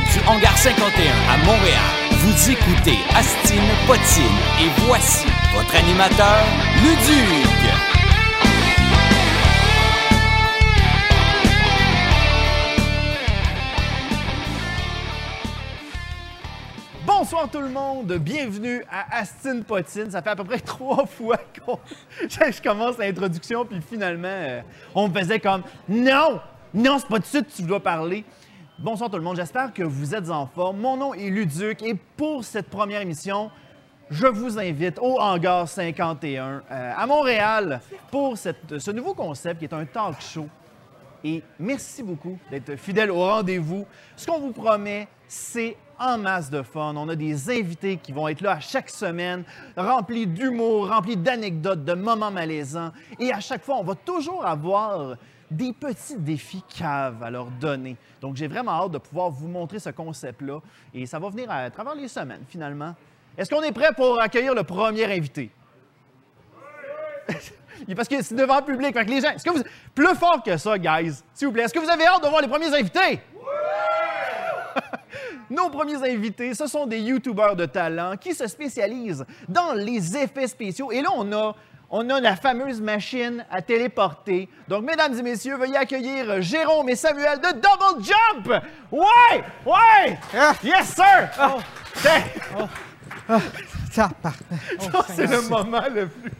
du Hangar 51 à Montréal, vous écoutez Astine Potine et voici votre animateur, Luduc. Bonsoir tout le monde, bienvenue à Astine Potine. Ça fait à peu près trois fois qu'on je commence l'introduction, puis finalement, euh, on me faisait comme non, non, c'est pas de suite que tu dois parler. Bonsoir tout le monde, j'espère que vous êtes en forme. Mon nom est Luduc et pour cette première émission, je vous invite au Hangar 51 euh, à Montréal pour ce nouveau concept qui est un talk show. Et merci beaucoup d'être fidèle au rendez-vous. Ce qu'on vous promet, c'est en masse de fun. On a des invités qui vont être là à chaque semaine, remplis d'humour, remplis d'anecdotes, de moments malaisants. Et à chaque fois, on va toujours avoir des petits défis caves à leur donner. Donc, j'ai vraiment hâte de pouvoir vous montrer ce concept-là. Et ça va venir à travers les semaines, finalement. Est-ce qu'on est prêt pour accueillir le premier invité? Parce que c'est devant le public. Fait que les gens, est-ce. Plus fort que ça, guys, s'il vous plaît. Est-ce que vous avez hâte de voir les premiers invités? Nos premiers invités, ce sont des YouTubers de talent qui se spécialisent dans les effets spéciaux. Et là, on a, on a la fameuse machine à téléporter. Donc, mesdames et messieurs, veuillez accueillir Jérôme et Samuel de Double Jump! Ouais! Ouais! Yes, sir! Tiens, Ça part. ça, c'est le moment le plus.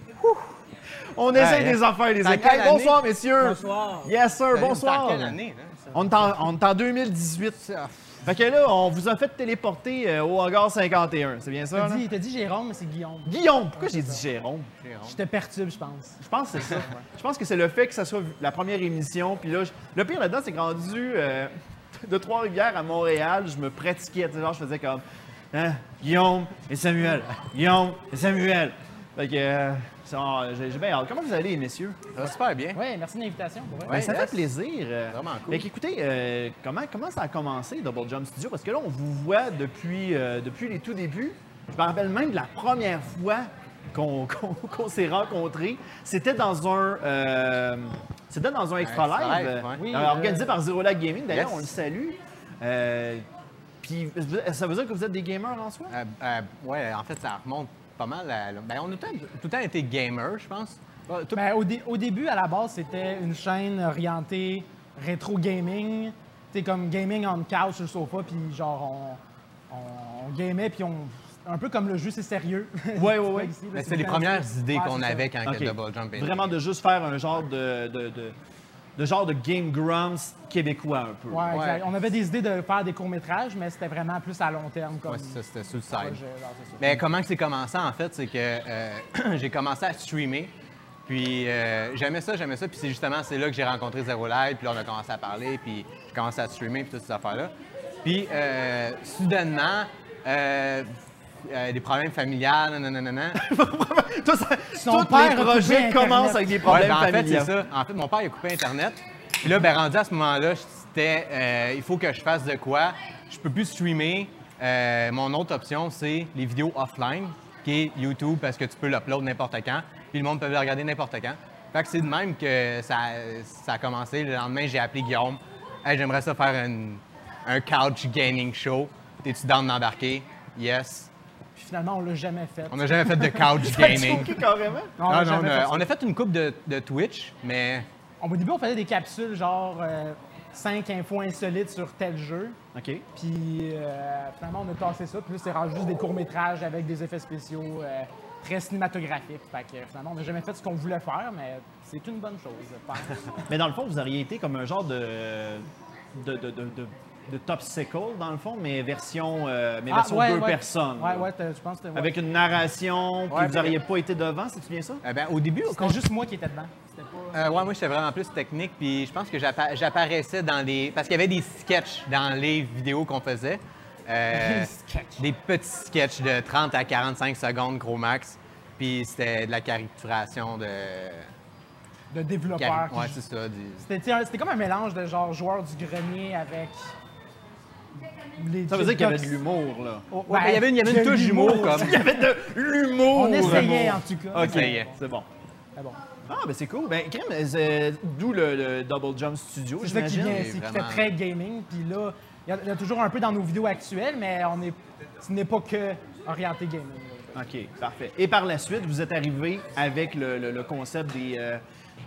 On essaie Ouais, des affaires, les Hey, bonsoir, messieurs. Bonsoir. Yes, sir. Bonsoir. quelle année, là, ça? On est, en, on est en 2018. Fait que là, on vous a fait téléporter euh, au hangar 51. C'est bien ça? T'as là? dit, t'as dit Jérôme, mais c'est Guillaume. Guillaume, pourquoi j'ai dit Jérôme? Je te perturbe, je pense. Je pense que c'est ça. Je pense que c'est le fait que ça soit la première émission. Puis là, je- le pire là-dedans, c'est que rendu euh, de Trois-Rivières à Montréal, je me pratiquais. Tu sais, genre, je faisais comme hein, Guillaume et Samuel. Guillaume et Samuel. Fait que euh, j'ai j'ai bien hâte. Comment vous allez, messieurs? Ça va super bien. Ouais, merci de l'invitation. Ben, ça yes. fait plaisir. euh. Vraiment cool. Fait qu'écoutez, euh, comment, comment ça a commencé, Double Jump Studio? Parce que là, on vous voit depuis, euh, depuis les tout débuts. Je me rappelle même de la première fois qu'on s'est rencontrés. C'était dans un... euh, c'était dans un Extra Live, Live, euh, ouais. Oui, euh, organisé euh, par Zero Lag Gaming. D'ailleurs, Yes. on le salue. Euh, puis, ça veut dire que vous êtes des gamers en soi? Euh, euh, ouais, en fait, ça remonte pas mal à. Ben, on a tout, tout le temps été gamer, je pense. Tout- Ben, au, dé- au début, à la base, c'était une chaîne orientée rétro gaming. Tu sais, comme gaming on couch sur le sofa, puis genre, on, on, on gamait, puis on. Un peu comme le jeu, c'est sérieux. Ouais, ouais, ouais. Ici, là, Ben, c'est les premières idées Ouais, qu'on avait quand Ok. que Double Jump est né. Vraiment de juste faire un genre de, de, de- de genre de Game Grumps québécois un peu. Ouais, exact. On avait des idées de faire des courts-métrages, mais c'était vraiment plus à long terme. Comme Ouais, c'est ça, c'était sur le side. Mais comment que c'est commencé, en fait, c'est que euh, j'ai commencé à streamer. Puis euh, j'aimais ça, j'aimais ça. Puis c'est justement, c'est là que j'ai rencontré Zero Live. Puis là, on a commencé à parler. Puis j'ai commencé à streamer, puis toutes ces affaires-là. Puis euh, soudainement, euh, des problèmes familiales, nanana. Toi, ça, Son tous père les a projets coupé commencent Internet. avec des Ouais, problèmes ben, en fait, familiaux. c'est ça. En fait, mon père il a coupé Internet. Puis là, ben, rendu à ce moment-là, c'était euh, il faut que je fasse de quoi? Je peux plus streamer. Euh, mon autre option, c'est les vidéos offline, qui est YouTube, parce que tu peux l'upload n'importe quand. Puis le monde peut le regarder n'importe quand. Fait que c'est de même que ça, ça a commencé. Le lendemain, j'ai appelé Guillaume. Hey, j'aimerais ça faire un, un couch gaming show. T'es-tu down d'embarquer? Yes. Puis finalement, on l'a jamais fait. On n'a jamais fait de couch gaming. choqué carrément? Non, on Non, l'a non, on a, fait ça. on a fait une coupe de, de Twitch, mais Au début, on faisait des capsules genre 5 infos insolites sur tel jeu. OK. Puis euh, finalement, on a tassé ça. Puis là, c'est rendu juste des courts-métrages avec des effets spéciaux euh, très cinématographiques. Fait que euh, finalement, on n'a jamais fait ce qu'on voulait faire, mais c'est une bonne chose, je pense. Mais dans le fond, vous auriez été comme un genre de. de, de, de, de- de top sickle, dans le fond, mais version, euh, mais Ah, version ouais, deux ouais. personnes. Ouais, ouais, je pense que. Avec une narration, puis Ouais, vous n'auriez pas été devant, c'est-tu bien ça? euh, ben, au début, C'était juste moi qui étais pas... Euh, ouais, moi, j'étais vraiment plus technique, puis je pense que j'appa- j'apparaissais dans les... Parce qu'il y avait des sketchs dans les vidéos qu'on faisait. Euh, Des sketchs. Des petits sketchs de 30 à 45 secondes, gros max. Puis c'était de la caricaturation de... de développeurs. Ouais, c'est ça. du- C'était comme un mélange de genre joueurs du grenier avec. Les Ça veut dire qu'il y avait de l'humour, là. Oh, Ouais, il y avait une, il y avait une de touche d'humour, l'humour. comme... Il y avait de l'humour! On essayait en tout cas. OK, c'est bon. Ah bon. Ah, ben c'est cool. Ben, crème, c'est- d'où le, le Double Jump Studio, C'est ça qui vient, C'est c'est vraiment- fait très gaming. Puis là, il y, y a toujours un peu dans nos vidéos actuelles, mais on est, ce n'est pas que orienté gaming. OK, parfait. Et par la suite, vous êtes arrivé avec le, le- le concept des, euh,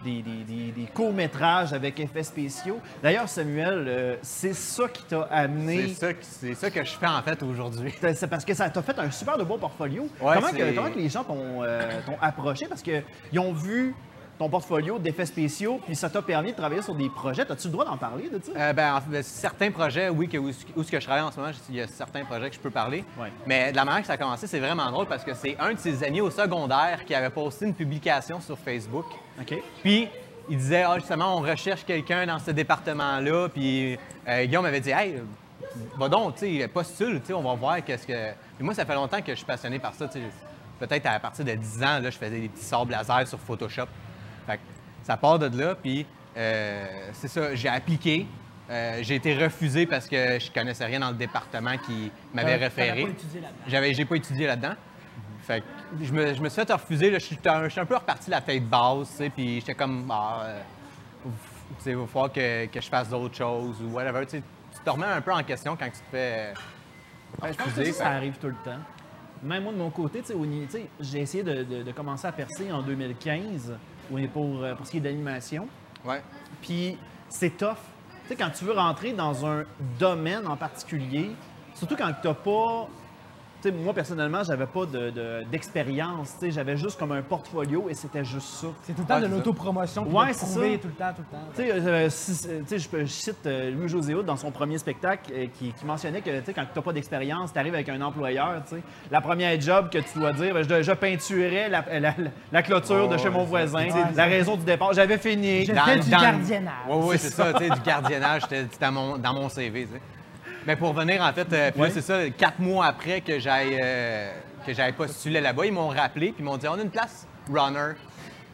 des, des- des- des courts-métrages avec effets spéciaux. D'ailleurs, Samuel, euh, c'est ça qui t'a amené. C'est ça, que- c'est ça que je fais en fait aujourd'hui. C'est parce que ça t'a fait un super de beau portfolio. Ouais, comment, que, comment que les gens t'ont euh, t'ont approché? Parce qu'ils ont vu ton portfolio d'effets spéciaux, puis ça t'a permis de travailler sur des projets. As-tu le droit d'en parler de ça? Euh, ben, en fait, certains projets, oui, que, où, où ce que je travaille en ce moment, il y a certains projets que je peux parler. Ouais. Mais de la manière que ça a commencé, c'est vraiment drôle parce que c'est un de ses amis au secondaire qui avait posté une publication sur Facebook. OK. Puis, il disait, ah, justement, on recherche quelqu'un dans ce département-là. Puis, euh, Guillaume m'avait dit, hey, va donc, tu sais, postule, tu sais, on va voir qu'est-ce que. Puis moi, ça fait longtemps que je suis passionné par ça, tu sais. Peut-être à partir de 10 ans, là, je faisais des petits sabres laser sur Photoshop. Fait que ça part de là, puis euh, c'est ça, j'ai appliqué. Euh, j'ai été refusé parce que je connaissais rien dans le département qui m'avait référé. J'avais, j'ai pas étudié là-dedans. Fait que je me, je me suis fait refuser. Je, suis un, peu reparti la tête basse, tu sais, puis j'étais comme, ah, euh, il va falloir que, que je fasse d'autres choses ou whatever. Tu sais, tu te remets un peu en question quand tu te fais. Je pense que refuser, ça, arrive tout le temps. Même moi, de mon côté, tu sais, j'ai essayé de, de- de commencer à percer en 2015 oui, pour, euh, pour ce qui est d'animation. Ouais. Puis c'est tough. Tu sais, quand tu veux rentrer dans un domaine en particulier, surtout quand tu n'as pas. Moi, personnellement, j'avais pas de- de- d'expérience. j'avais juste comme un portfolio et c'était juste ça. C'est tout le temps Ouais, de l'autopromotion, Ouais, de c'est ça. tout le temps, tout le temps. Tu sais, euh, si- euh, je, cite euh, Louis-José dans son premier spectacle euh, qui, qui mentionnait que quand tu n'as pas d'expérience, tu arrives avec un employeur. La première job que tu dois dire, ben, je, je peinturais la, la- la- la clôture de chez mon voisin. la raison du départ, j'avais fini. J'ai fait du gardiennage. Oui, oui, c'est ça, du gardiennage, c'était dans mon, dans mon CV. Mais pour venir, en fait, euh, c'est ça, quatre mois après que j'aille euh, que j'aille postulé là-bas, ils m'ont rappelé, puis ils m'ont dit, on a une place runner.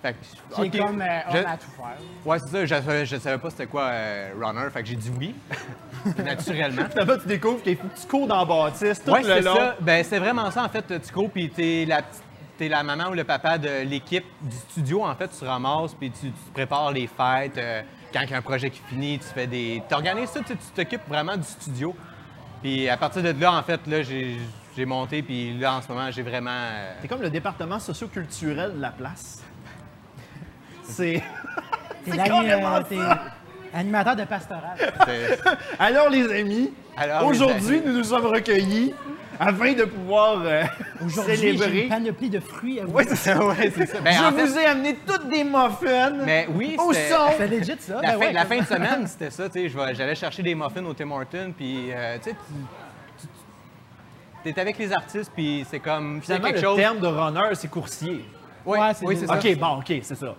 Fait que, Qui OK. est comme euh, Je- on a tout faire. Ouais, c'est ça, je, savais- je savais pas c'était quoi euh, runner, fait que j'ai dit oui, naturellement. Finalement, tu découvres que tu cours dans la bâtisse tout Ouais, le c'est long. ça. Ben, c'est vraiment ça, en fait. Tu cours, puis t'es la, petite- t'es la maman ou le papa de l'équipe du studio. En fait, tu ramasses, puis tu, tu prépares les fêtes. euh, quand il y a un projet qui finit, tu fais des... Tu organises ça, tu sais, tu t'occupes vraiment du studio. Puis à partir de là, en fait, là, j'ai monté, puis là, en ce moment, j'ai vraiment... euh, C'est comme le département socio-culturel de la place. C'est. T'es C'est carrément euh, animateur de pastoral. c'est- Alors, les amis, aujourd'hui, nous nous sommes recueillis afin de pouvoir euh, Aujourd'hui, j'ai célébrer. une panoplie de fruits à vous. Ouais, c'est ça. ouais, c'est ça. Ben, Je en fait, vous ai amené toutes des muffins. Mais oui, Au c'était- son. C'est legit, ça? La, Ben fin, ouais, la comme- fin de semaine, c'était ça, tu sais, je vais- j'allais chercher des muffins au Tim Hortons, puis, euh, tu sais, tu- avec les artistes, puis c'est comme, c'est Finalement, quelque le chose... terme de runner, c'est coursier. Oui, Ouais, oui, c'est ça. OK, bon, OK, c'est ça.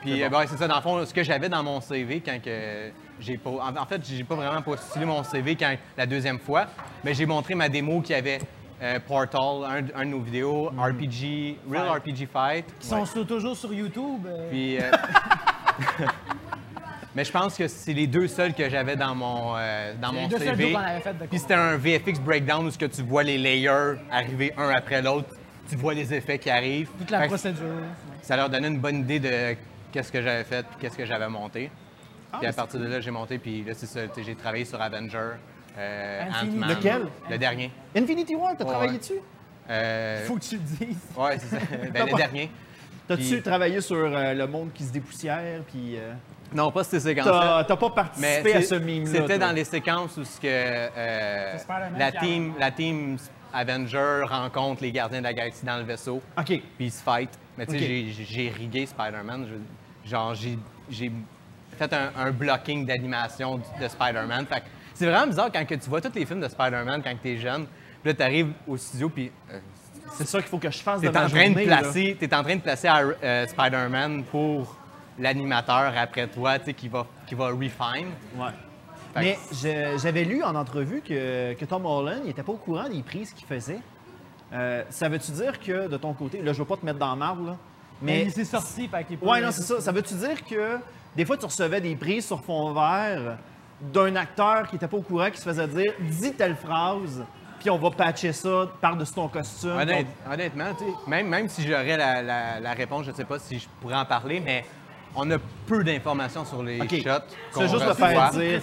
Puis, euh, ben, c'est ça, dans le fond, ce que j'avais dans mon CV quand que j'ai pas... En, en fait, j'ai pas vraiment postulé mon CV quand, la deuxième fois, mais j'ai montré ma démo qui avait euh, Portal, un, un de nos vidéos, RPG, Real Fight. RPG Fight. Qui sont sur- toujours sur YouTube. euh, Puis, euh, mais je pense que c'est les deux seuls que j'avais dans mon, dans les mon deux seuls CV. Puis c'était un VFX breakdown où ce que tu vois les layers arriver un après l'autre, tu vois les effets qui arrivent. toute la Fait procédure. Ça leur donnait une bonne idée de qu'est-ce que j'avais fait, qu'est-ce que j'avais monté. Puis à partir de là, j'ai monté, puis là, c'est ça, tu sais, j'ai travaillé sur Avenger, euh. Ant-Man. Lequel? Le dernier. Infinity War, t'as Ouais, travaillé ouais. dessus? Euh, Faut que tu le dises. Ouais, c'est ça. Ben, le pas- dernier. T'as-tu Puis- travaillé sur euh, le monde qui se dépoussière, puis... euh, Non, pas ces séquences-là. T'as pas Mais participé à ce mime-là? C'était toi? dans les séquences où ce que, euh, la, team, la team Avenger rencontre les gardiens de la galaxie dans le vaisseau, OK. puis ils se fight. Mais tu sais, j'ai- j'ai rigué Spider-Man. Je- Genre, j'ai- j'ai fait un, un blocking d'animation de Spider-Man. Fait que c'est vraiment bizarre quand que tu vois tous les films de Spider-Man quand tu es jeune. Puis là, tu arrives au studio, puis euh, C'est ça qu'il faut que je fasse tu de es, ma en train de journée, là. placer, t'es en train de placer euh, Spider-Man pour l'animateur après toi, tu sais, qui va, qui va refine. Ouais. Fait Mais que- je- j'avais lu en entrevue que, que Tom Holland n'était pas au courant des prises qu'il faisait. Euh, ça veut-tu dire que de ton côté, là je veux pas te mettre dans le marbre, là, Mais mais... il s'est sorti, fait qu'il est pas- Ouais, non, c'est ça. Ça veut-tu dire que des fois tu recevais des prises sur fond vert d'un acteur qui était pas au courant, qui se faisait dire « dis telle phrase », puis on va patcher ça par-dessus ton costume. Honnête- honnêtement, même, même si j'aurais la, la- la réponse, je ne sais pas si je pourrais en parler, mais on a peu d'informations sur les shots. C'est juste le faire dire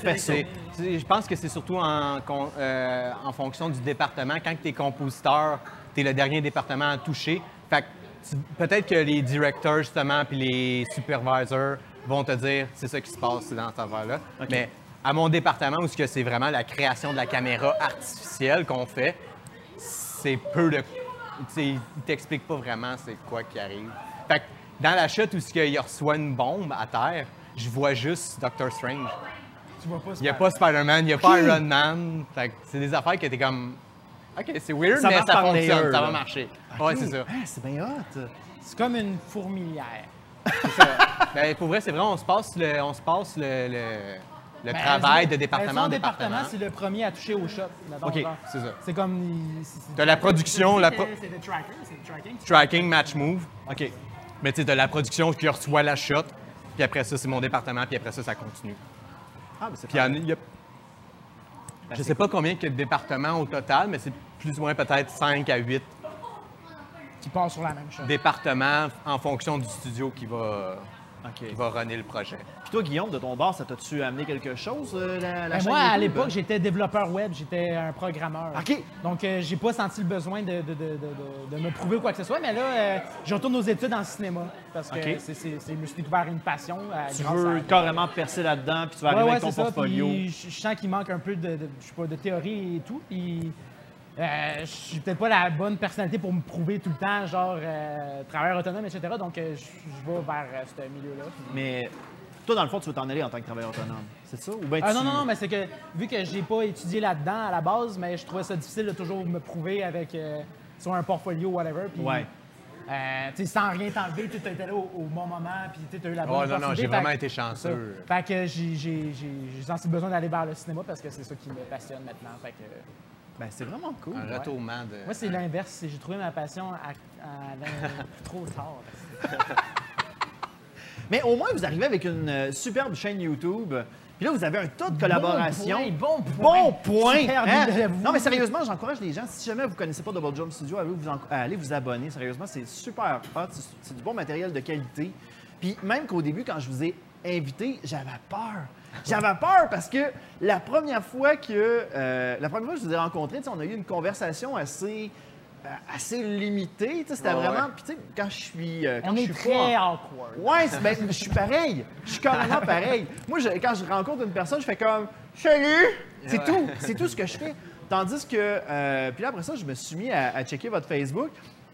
Je pense que c'est surtout en, euh, en fonction du département. Quand tu es compositeur, tu es le dernier département à toucher. Fait peut-être que les directeurs, justement, puis les supervisors vont te dire c'est ça qui se passe dans cette affaire-là. Mais à mon département, où ce que c'est vraiment la création de la caméra artificielle qu'on fait, c'est peu de. tu sais, Il t'explique pas vraiment c'est quoi qui arrive. Fait que dans la chute où ce qu'il reçoit une bombe à terre, je vois juste Doctor Strange. Tu vois pas Il n'y a pas Spider-Man, il n'y a pas Iron Man. Fait que c'est des affaires qui étaient comme. OK, c'est weird, Ça mais ça fonctionne, ça va marcher. Ouais, c'est ça. Ah, c'est bien hot. C'est comme une fourmilière. Ben, pour vrai, c'est vrai, on se passe le, on se passe le, le- le Ben, travail de ben, département en département. c'est le premier à toucher au shot. OK, c'est ça. C'est comme. T'as la production, la pro- C'est le tracker, c'est le tracking. Tracking, match move. OK. Mais tu sais, t'as la production qui reçoit la shot, puis après ça, c'est mon département, puis après ça, ça continue. Ah, mais c'est Puis il y a- Ben, Je sais pas combien il y a de départements au total, mais c'est plus ou moins peut-être 5 à 8 Qui part sur la même chose. départements en fonction du studio qui va, OK. qui va runner le projet. Puis toi, Guillaume, de ton bar, ça t'a-tu amené quelque chose, euh, la, la Ben, chaîne moi, à l'époque, j'étais développeur web, j'étais un programmeur. OK. Donc, euh, j'ai pas senti le besoin de, de- de- de- de- de me prouver quoi que ce soit. Mais là, euh, je retourne aux études en cinéma. Parce que OK. c'est- c'est- c'est- je me suis découvert une passion. euh, Tu veux à- carrément percer là-dedans, puis tu vas Ouais, arriver ouais, avec ton portfolio. Puis je je sens qu'il manque un peu de, de- je sais pas, de théorie et tout. Puis euh, je suis peut-être pas la bonne personnalité pour me prouver tout le temps, genre euh, travailleur autonome, etc. Donc euh, je vais vers euh, ce milieu-là. Mais toi, dans le fond, tu veux t'en aller en tant que travailleur autonome. C'est ça? Ou bien Ah tu... non, non, non, mais c'est que vu que j'ai pas étudié là-dedans à la base, mais je trouvais ça difficile de toujours me prouver avec euh, sur un portfolio, whatever. Puis, Ouais. euh, tu sais, sans rien t'enlever, tu étais là au, au bon moment, puis tu as eu la bonne Oh, non, non, j'ai Fait vraiment que- été chanceux. Fait que j'ai- j'ai j'ai- j'ai senti le besoin d'aller vers le cinéma parce que c'est ça qui me passionne maintenant. Fait que, Ben, c'est vraiment cool. Un retournement de. moi, c'est l'inverse. c'est- J'ai trouvé ma passion à, à- à- trop tard. Mais au moins, vous arrivez avec une euh, superbe chaîne YouTube. Puis là, vous avez un tas de collaborations. Bon point, bon point. Bon point! Hein? Non, mais sérieusement, j'encourage les gens. Si jamais vous ne connaissez pas Double Jump Studio, allez vous, en- allez vous abonner. Sérieusement, c'est super hot. C'est- C'est du bon matériel de qualité. Puis même qu'au début, quand je vous ai invité, j'avais peur. J'avais peur parce que la première fois que, euh, la première fois que je vous ai rencontré, on a eu une conversation assez, euh, assez sais, C'était Ouais, vraiment. Puis tu sais, quand je suis. euh, quand On je est suis très pas en- awkward. Ouais, ben, je suis pareil. Je suis carrément pareil. Moi, je- quand je rencontre une personne, je fais comme Salut! C'est tout. C'est tout ce que je fais. Tandis que. euh, puis là, après ça, je me suis mis à, à checker votre Facebook.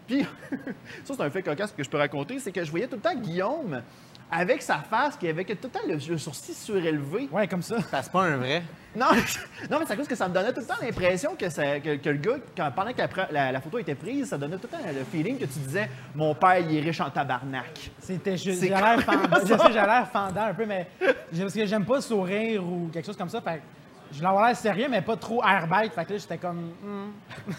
Puis, ça, c'est un fait cocasse que je peux raconter c'est que je voyais tout le temps Guillaume avec sa face qui avait tout le temps le, le sourcil surélevé. Ouais, comme ça. Ça, C'est pas un vrai. Non, non, mais c'est à cause que ça me donnait tout le temps l'impression que, ça- que, que le gars, quand- pendant que la, pre- la- la photo était prise, ça donnait tout le temps le feeling que tu disais Mon père, il est riche en tabarnak. C'était ju- C'est j'ai l'air fendant. un peu, mais parce que j'aime pas sourire ou quelque chose comme ça. Fait je voulais avoir l'air sérieux, mais pas trop airbag. Fait que là, j'étais comme. hmm.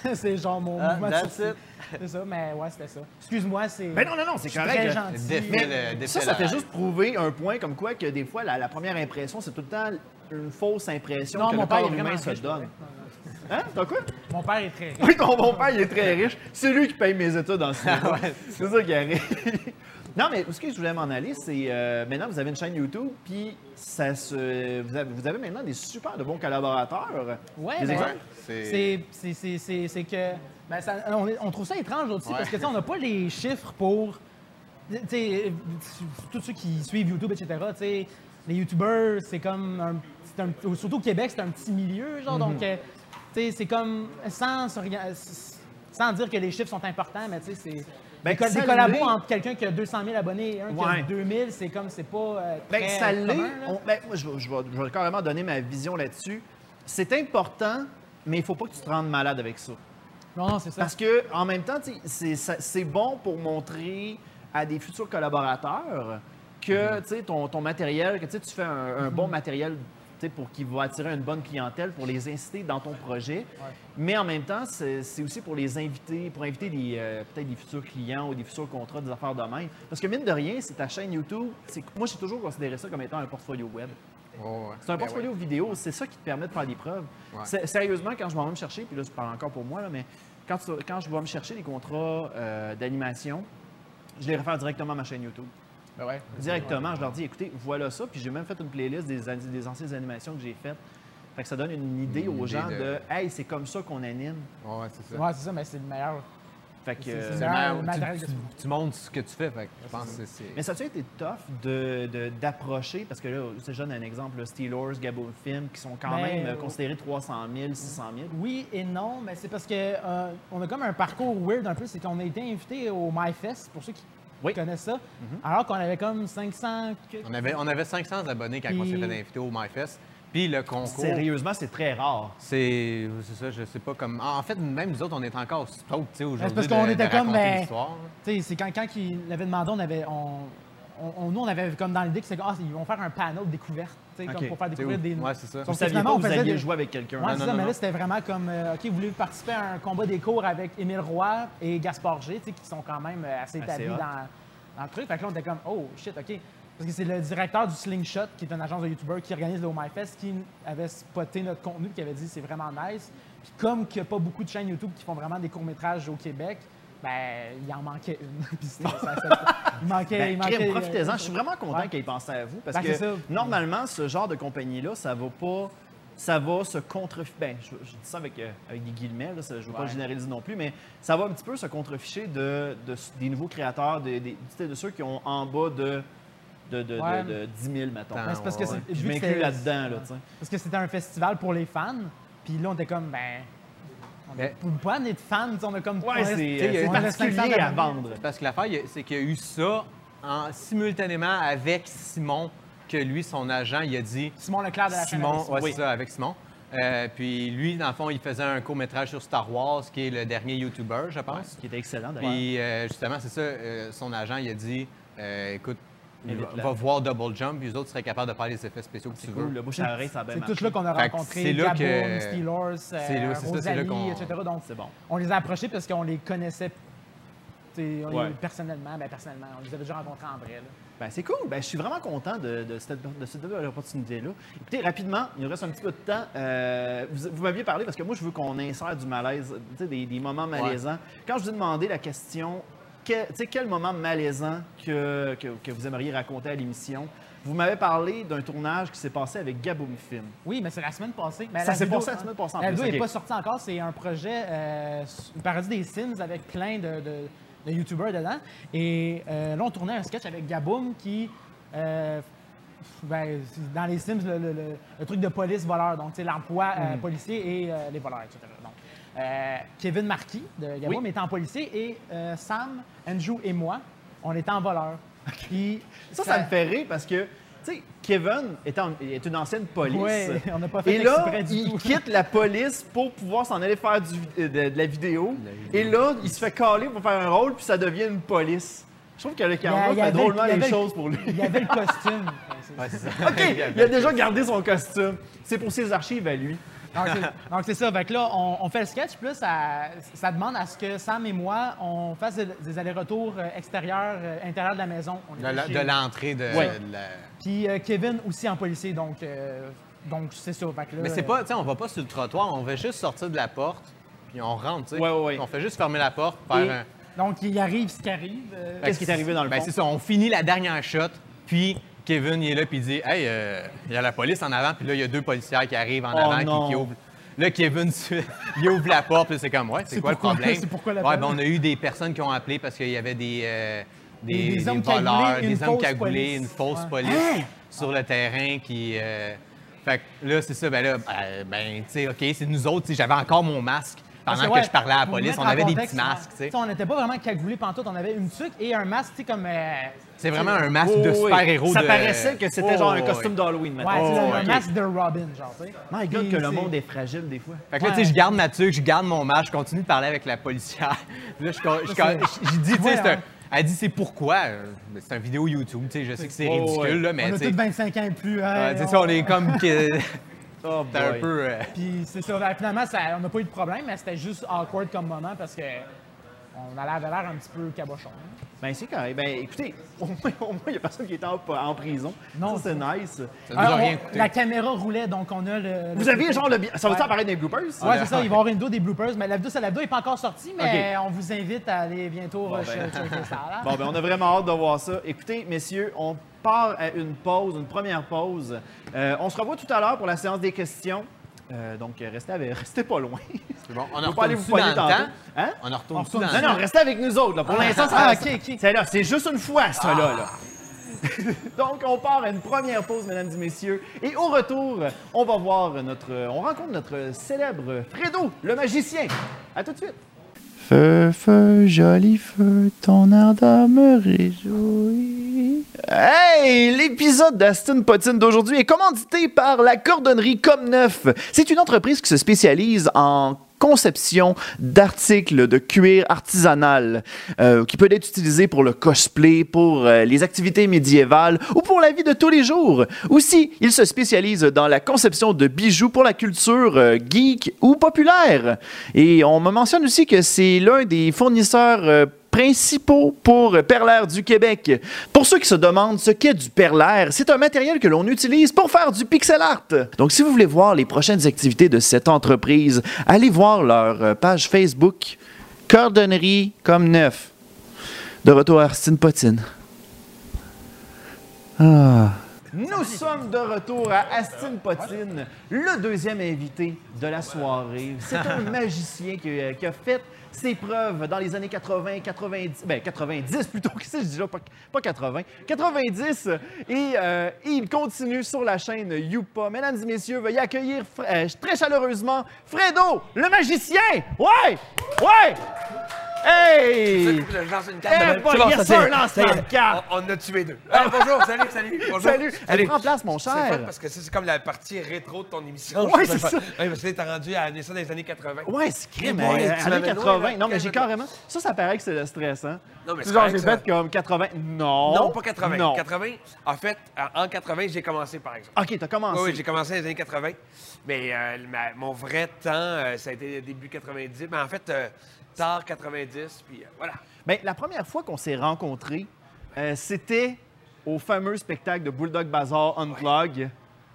c'est genre mon Ah, mouvement de that's sourcil. it. C'est ça, mais ouais, c'était ça. Excuse-moi, c'est. Ben non, non, non, c'est correct. Très gentil. Mais ça, ça fait juste prouver un point comme quoi que des fois, la, la première impression, c'est tout le temps une fausse impression Non, que mon le père corps est humain vraiment se riche, donne. Hein? T'as quoi? Mon père est très riche. Oui, ton bon père, il est très riche. C'est lui qui paye mes études en cinéma. c'est ça qui arrive. Non, mais ce que je voulais m'en aller, c'est euh, maintenant, vous avez une chaîne YouTube, puis ça se, vous, avez, vous avez maintenant des super de bons collaborateurs. Mais- exemples? C'est. Que. ben, ça- on, trouve ça étrange aussi Ouais. parce que tu sais, on n'a pas les chiffres pour. Tu sais, tous ceux qui suivent YouTube, etc. tu sais, Les YouTubers, c'est comme. Un, c'est un- surtout au Québec, c'est un petit milieu, genre. Donc, Mhm. euh, tu sais, c'est comme. Sans, sans dire que les chiffres sont importants, mais tu sais, c'est. Ben, des, co- ça des collabos l'est. entre quelqu'un qui a 200 000 abonnés et un qui a 2000, c'est comme, c'est pas euh, Ben, très ça l'est. ben, moi, je vais, je vais- je vais carrément donner ma vision là-dessus. C'est important, mais il faut pas que tu te rendes malade avec ça. Non, non, c'est ça. Parce que en même temps, c'est bon pour montrer à des futurs collaborateurs que tu sais, ton, ton matériel, que tu fais un, un bon matériel tu sais, pour qu'il va attirer une bonne clientèle, pour les inciter dans ton projet. Mais en même temps, c'est aussi pour les inviter, pour inviter euh, peut-être des futurs clients ou des futurs contrats, des affaires de même. Parce que mine de rien, c'est ta chaîne YouTube. Moi, j'ai toujours considéré ça comme étant un portfolio web. Oh, ouais. C'est un Ben portfolio vidéo, c'est ça qui te permet de faire des preuves. Sérieusement, quand je m'en vais me chercher, puis là, je parle encore pour moi, là, mais quand, quand je vais me chercher des contrats euh, d'animation, je les réfère directement à ma chaîne YouTube. Ben ouais. Directement, je leur dis, écoutez, voilà ça. Puis j'ai même fait une playlist des, an- des anciennes animations que j'ai faites. Fait que ça donne une idée Une aux idée gens de- de, hey, c'est comme ça qu'on anime. Ouais, c'est ça. Ouais, c'est ça, mais c'est le meilleur. Fait que, C'est- euh, meilleur tu, montres ce que tu fais, fait que je pense que. Mais ça a été tough de- de- d'approcher, parce que là, c'est je donne un exemple, là, Steelers, Gabo Film, qui sont quand Ben, même euh, euh, considérés 300 000, 600 000. Oui et non, mais c'est parce que euh, on a comme un parcours weird un peu, c'est qu'on a été invité au MyFest, pour ceux qui Oui. connaissent ça, alors qu'on avait comme 500... que- On avait, on avait 500 abonnés quand on s'est fait inviter au MyFest. Puis le concours, Sérieusement, c'est très rare. c'est c'est ça, je sais pas comme. En fait, même nous autres, on est encore stoked, tu sais, aujourd'hui. parce qu'on était comme, ben, l'histoire. Tu sais, c'est quand, quand ils l'avaient demandé, on avait... On, on- on- nous, on avait comme dans l'idée que c'est ah, ils vont faire un découverte, sais, Ok. comme pour faire découvrir des... Ouais, c'est ça. Vous que saviez finalement, pas on vous alliez des- jouer avec quelqu'un. Ouais, Non, c'est non, ça, non, mais non. là, c'était vraiment comme, euh, OK, vous voulez participer à un combat des cours avec Émile Roy et Gaspard G, qui sont quand même euh, assez établis dans, dans le truc. Fait que là, on était comme, oh, shit, OK. Parce que c'est le directeur du Slingshot, qui est une agence de YouTubers qui organise le My Fest, qui avait spoté notre contenu, qui avait dit c'est vraiment nice. Puis comme qu'il n'y a pas beaucoup de chaînes YouTube qui font vraiment des courts-métrages au Québec, ben, il en manquait une. Puis c'était- ça- ça- il manquait. Ben, il crime, manquait profitez-en. Je suis vraiment content Ouais. qu'ils pensé à vous parce Ben, que ça. normalement, ce genre de compagnie-là, ça va pas. Ça va se contreficher. Ben, je, je dis ça avec, euh, avec des guillemets, là, ça- je ne veux pas Ouais. généraliser non plus, mais ça va un petit peu se contreficher de, de- des nouveaux créateurs, de, de ceux qui ont en bas de, de, de, Ouais. de 10 000, mettons. Ben, parce que Ouais, Je m'inclus c'était- là-dedans, là. Parce que c'était un festival pour les fans. Puis là, on était comme, ben. On Mais- ne peut pas être fans. On a comme. Ouais, c'est euh, particulier 500 à vendre. Parce que l'affaire, c'est qu'il y a eu ça en, simultanément avec Simon, que lui, son agent, il a dit. Simon Leclerc de la chaîne Simon, ouais, Oui. c'est ça, avec Simon. Euh, puis lui, dans le fond, il faisait un court-métrage sur Star Wars, qui est le dernier YouTuber, je pense. Qui était excellent, d'ailleurs. Puis euh, justement, c'est ça, euh, son agent, il a dit euh, écoute, va, va voir Double Jump, puis les autres seraient capables de faire les effets spéciaux que tu C'est veux. cool, le bouche à oreille, ça C'est tout là qu'on a rencontré. c'est là Gaboum, que- Steelers, euh, c'est là- c'est ça, c'est là Rosalie, qu'on- etc. Donc, C'est bon. on les a approchés parce qu'on les connaissait on les- personnellement. Ben, personnellement, on les avait déjà rencontrés en vrai. Ben, c'est cool. Ben, je suis vraiment content de, de cette, de cette belle opportunité-là. Écoutez, rapidement, il nous reste un petit peu de temps. Euh, vous vous m'aviez parlé parce que moi, je veux qu'on insère du malaise, tu sais, des, des moments malaisants. Quand je vous ai demandé la question, que- tu sais, quel moment malaisant que, que, que vous aimeriez raconter à l'émission, vous m'avez parlé d'un tournage qui s'est passé avec Gaboum Film. Oui, mais c'est la semaine passée. Mais Ça s'est passé la semaine passée en La vidéo n'est pas sortie encore. C'est un projet, euh, une parodie des Sims avec plein de, de, de YouTubers dedans. Et euh, là, on tournait un sketch avec Gaboum qui. euh, ben, dans les Sims, le, le- le- le truc de police voleur, donc c'est l'emploi euh, Mhm. policier et euh, les voleurs, etc. Donc, Kevin Marquis de Gaboum Oui. était en policier et Sam, Andrew et moi, on était en voleur. Puis Ça, ça me fait rire parce que, tu sais, Kevin est, en- est une ancienne police. Ouais, on n'a pas fait Et là, du il tout. quitte la police pour pouvoir s'en aller faire du- de, de la vidéo. Et là, il se fait caler pour faire un rôle, puis ça devient une police. Je trouve que le Il y a- caméra il y fait avait- drôlement les choses pour lui. Il y avait le costume. Ouais, ça. OK, il a déjà gardé son costume. C'est pour ses archives à lui. Donc, c'est- donc, c'est ça. Fait que là, on, on fait le sketch, puis là, ça, ça demande à ce que Sam et moi, on fasse des, des allers-retours euh, extérieurs, euh, intérieurs de la maison. On De l'entrée de, Ouais. de la- Puis euh, Kevin aussi en policier, donc euh, donc c'est ça. Fait que là, Mais c'est euh, pas, tu sais, on va pas sur le trottoir, on va juste sortir de la porte, puis on rentre, tu sais. Ouais, ouais, ouais. On fait juste fermer la porte, faire Et- un. Donc, il arrive ce qui arrive. euh, Qu'est-ce qui est arrivé dans le Ben, fond? c'est ça, on finit la dernière shot, puis Kevin, il est là, puis il dit Hey, euh, il y a la police en avant, puis là, il y a deux policières qui arrivent en Oh avant, qui- qui, ouvrent. Là, Kevin, il ouvre la porte, puis c'est comme Ouais, c'est quoi pourquoi- le problème? c'est pourquoi Ouais, ben, on a eu des personnes qui ont appelé parce qu'il y avait des. euh, des, Des- des hommes voleurs, cagoulés, des hommes cagoulés, police. une fausse Ouais. police sur le terrain qui. euh, Fait que là, c'est ça, ben là, ben, ben, tu sais, OK, c'est nous autres, j'avais encore mon masque pendant ouais, que je parlais à la police, on avait des petits masques, tu sais. t'sais, On n'était pas vraiment cagoulés pantoute, on avait une tuque et un masque, tu sais, comme. euh, C'est vraiment un masque Oh, de oui. super-héros. Ça de- paraissait que c'était Oh, genre un ouais. costume d'Halloween, Ouais, maintenant. tu sais, Oh, un masque de Robin, genre, tu sais. My God, que le c'est- monde est fragile des fois. Fait que là, tu Ouais. sais, je garde ma tuque, je garde mon masque, je continue de parler avec la policière. Puis là, je, je, je, je dis, tu sais, Ouais, c'est un- elle dit, c'est pourquoi? euh, C'est une vidéo YouTube, tu sais, je sais que c'est Oh, ridicule, ouais. là, mais on a tu sais, tous 25 ans et plus. hein, ouais, tu sais, ça, on est comme. Oh, un peu. euh, Puis c'est ça, ben, finalement, ça- on n'a pas eu de problème, mais c'était juste awkward comme moment parce que on a l'air avait l'air un petit peu cabochon. hein. Ben, c'est correct. Ben, écoutez, au moins, au moins, il n'y a personne qui est en, en prison. Non, ça, c'est nice. Ça nous a on- rien coûté. la caméra roulait, donc on a le. Vous le- aviez genre le. bi- Ça va-tu Ouais. apparaître dans les bloopers? Ouais, c'est ça, il va y avoir une vidéo des bloopers, mais la vidéo, la vidéo n'est pas encore sortie, mais on vous invite à aller bientôt Bon, euh, ben. che- checker ça. là. Bon, ben, on a vraiment hâte de voir ça. Écoutez, messieurs, on part à une pause, une première pause. Euh, on se revoit tout à l'heure pour la séance des questions. Euh, donc, euh, restez, avec- restez pas loin. C'est bon. On en pas aller vous dans poigner le temps? Hein? On en retourne On retourne dans Non, non, restez avec nous autres. Là. Pour l'instant, ça, ah, ok, ok. c'est là. C'est juste une fois, ça, là. là. Donc, on part à une première pause, mesdames et messieurs. Et au retour, on va voir notre. On rencontre notre célèbre Fredo, le magicien. À tout de suite. Feu, feu, joli feu, ton ardeur me réjouit. Hey! L'épisode d'Aston Potine d'aujourd'hui est commandité par la cordonnerie Comme Neuf. C'est une entreprise qui se spécialise en conception d'articles de cuir artisanal euh, qui peut être utilisé pour le cosplay, pour euh, les activités médiévales ou pour la vie de tous les jours. Aussi, il se spécialise dans la conception de bijoux pour la culture euh, geek ou populaire. Et on me mentionne aussi que c'est l'un des fournisseurs principaux pour perlaire du Québec. Pour ceux qui se demandent ce qu'est du perlaire, c'est un matériel que l'on utilise pour faire du pixel art. Donc si vous voulez voir les prochaines activités de cette entreprise, allez voir leur euh, page Facebook Cordonnerie comme neuf. De retour à Arstine Potine. Ah. Nous sommes de retour à Astin Potine, le deuxième invité de la soirée. C'est un magicien qui a fait ses preuves dans les années 80, 90, ben 90 plutôt, que je dis déjà pas, pas 80, 90, et, euh, il continue sur la chaîne Youpa. Mesdames et messieurs, veuillez accueillir euh, très chaleureusement Fredo, le magicien! Ouais! Ouais! Hey! Je lance une carte. Eh, de C'est bon, c'est- carte. On, on a tué deux. Bonjour, salut, salut. Bonjour. Salut. Allez, prends place, mon C'est cher. fun parce que ça, c'est comme la partie rétro de ton émission. Ouais, Je c'est ça. Ouais, parce que t'as rendu à ça dans les années 80. Ouais, c'est crime, Eh tu années m'amènes 80. loin, là. non, mais j'ai carrément. Ça, ça paraît que c'est le stress, hein? Non, mais c'est genre, j'ai ça. fait comme 80. Non. Non, pas 80. Non. 80, en fait, en en 80, j'ai commencé, par exemple. OK, t'as commencé. Oui, oui, j'ai commencé dans les années 80. Mais euh, ma- mon vrai temps, euh, ça a été début 90. Mais en fait, euh, tard 90, puis euh, voilà. Ben, la première fois qu'on s'est rencontrés, euh, c'était au fameux spectacle de Bulldog Bazaar Unplug.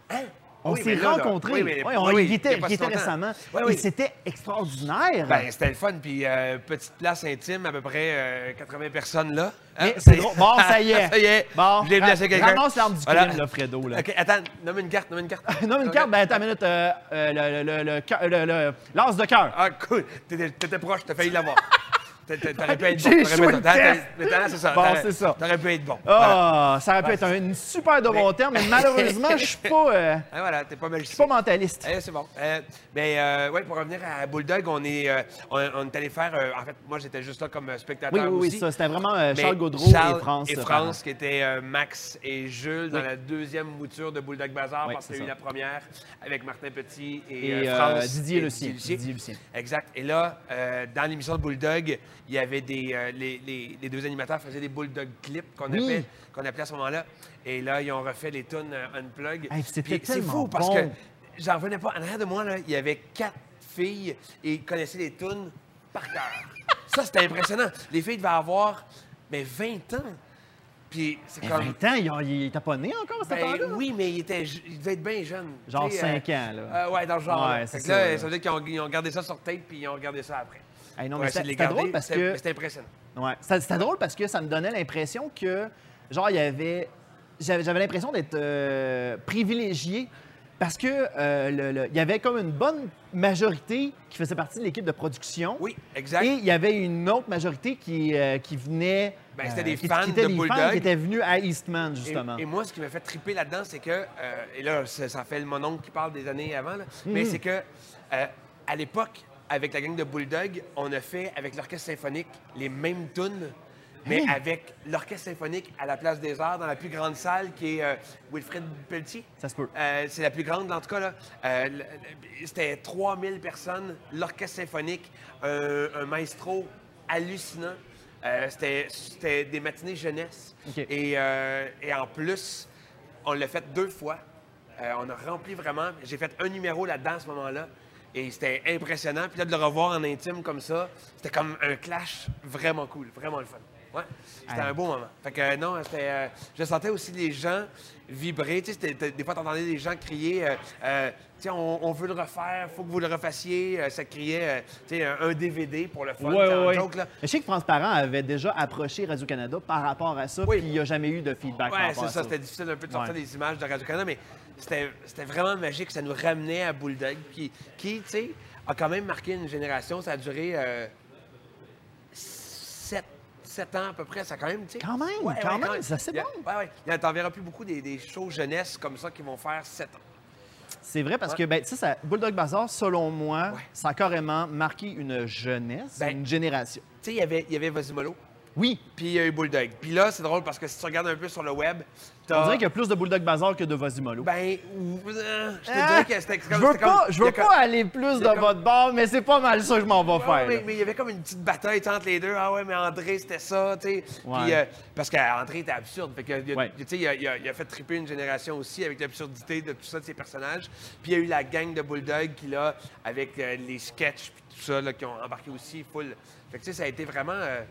On Hein? Oui, s'est rencontrés. oui, mais- Ouais, on oui, oui, longtemps. récemment. Oui, oui. Et c'était extraordinaire. Ben, c'était le fun. Puis, euh, petite place intime, à peu près euh, 80 personnes là. Hein? C'est drôle. Bon, ça y est. ça y est. Bon, Je l'ai blessé quelqu'un. Ramasse l'arme du crime, Voilà. là, Fredo. Là. OK, attends, nomme une carte, nomme une carte. Non, une carte, ben, attends une minute. euh, euh, le, le, l'as de cœur. Ah, cool. T'étais t'étais proche, t'as failli l'avoir. T'a- t'a- T'aurais pu être bon. T'aurais c'est ça. Bon, t'aurais- c'est ça. T'aurais pu être bon. Ah, ça aurait pu être un une super de bon terme, mais malheureusement, je suis pas, euh, Ah, voilà, t'es pas je suis magicien. pas mentaliste. Eh, c'est bon. Mais euh, ouais, pour revenir à Bulldog, on est, euh, on, est allé faire. en fait, moi, j'étais juste là comme spectateur Oui, oui, oui, ça. C'était vraiment Charles Gaudreau et France. Et France, qui étaient Max et Jules dans la deuxième mouture de Bulldog Bazar, parce qu'il y a eu la première avec Martin Petit et, France. Didier Lucien. Didier Lucien. Exact. Et là, dans l'émission de Bulldog, il y avait des. euh, les, les- les deux animateurs faisaient des Bulldog clips qu'on Oui. appelait, appelait à ce moment-là. Et là, ils ont refait les tunes euh, Unplug. Hey, C'est fou parce que j'en revenais pas. En arrière de moi, là, il y avait quatre filles et ils connaissaient les tunes par cœur. Ça, c'était impressionnant. Les filles devaient avoir mais 20 ans. Puis c'est Mais comme. 20 ans, il, il était pas né encore, cet Ben, temps-là? oui, mais il, était, il devait être bien jeune. Genre Tu sais, 5 ans, là. euh, ouais, dans le genre. Ouais, là. c'est Fait que là, ça, là. ça veut dire qu'ils ont, ont gardé ça sur tape puis ils ont regardé ça après. Hey, non, Pour mais essayer c'était drôle parce que... C'était impressionnant. Ouais, c'était drôle parce que ça me donnait l'impression que, genre, il y avait... J'avais l'impression d'être euh, privilégié parce que euh, le- le- il y avait comme une bonne majorité qui faisait partie de l'équipe de production. Oui, exact. Et il y avait une autre majorité qui, euh, qui venait... Ben, c'était des fans qui étaient de des fans Bulldog. qui étaient venus à Eastman, justement. Et, moi, ce qui m'a fait triper là-dedans, c'est que, et là, ça, fait mon oncle qui parle des années avant, là, mais Mhm. c'est que, à l'époque, avec la gang de Bulldog, on a fait, avec l'orchestre symphonique, les mêmes tunes, mais avec l'orchestre symphonique à la Place des Arts, dans la plus grande salle qui est euh, Wilfrid Pelletier. Ça se peut. Euh, c'est la plus grande, en tout cas. là. Euh, c'était 3000 personnes, l'orchestre symphonique, un, maestro hallucinant. Euh, c'était, des matinées jeunesse. Et, et en plus, on l'a fait deux fois. On a rempli vraiment. J'ai fait un numéro là-dedans à ce moment-là. Et c'était impressionnant. Puis là, de le revoir en intime comme ça, c'était comme un clash vraiment cool, vraiment le fun. Ouais, c'était un beau moment. Fait que euh, non, c'était, euh, je sentais aussi les gens vibrer. Tu sais, des fois, t'entendais des gens crier euh, euh, sais, on, on veut le refaire, faut que vous le refassiez. Ça criait tu sais, un, un DVD pour le fun, Ouais, ouais, joke, là. Je sais que France Parent avait déjà approché Radio-Canada par rapport à ça, Oui. puis il n'y a jamais eu de feedback Ouais, c'est ça. C'était difficile un peu de sortir des images de Radio-Canada, mais c'était vraiment magique. Ça nous ramenait à Bulldog, qui, qui tu sais, a quand même marqué une génération. Ça a duré euh, sept, sept ans à peu près. Ça a quand même, tu sais. Quand même, quand même, ça, c'est bon. Ouais, ouais. T'en verras plus beaucoup des, des shows jeunesse comme ça qui vont faire sept ans. C'est vrai parce que ben, ça, Bulldog Bazaar, selon moi, ça a carrément marqué une jeunesse, Ben, une génération. Tu sais, il y avait, il y avait Vasimolo, Oui, puis il y a eu Bulldog. Puis là, c'est drôle parce que si tu regardes un peu sur le web, on dirait qu'il y a plus de Bulldog Bazaar que de Vasimolo. Ben, euh, je te Ah, dirais que c'était je comme- veux c'était comme- pas, je veux comme- pas aller plus de comme- votre bord, mais c'est pas mal ça que je m'en vais Ouais, faire. mais, il y avait comme une petite bataille entre les deux. Ah ouais, mais André, c'était ça, tu sais. Ouais. Euh, parce qu'André était absurde. Fait que, il, a, Ouais. tu sais, il, a, il a- il a fait triper une génération aussi avec l'absurdité de tout ça, de ses personnages. Puis il y a eu la gang de Bulldog qui, là, avec euh, les sketchs puis tout ça, là, qui ont embarqué aussi full. Fait que, tu sais, ça a été vraiment euh,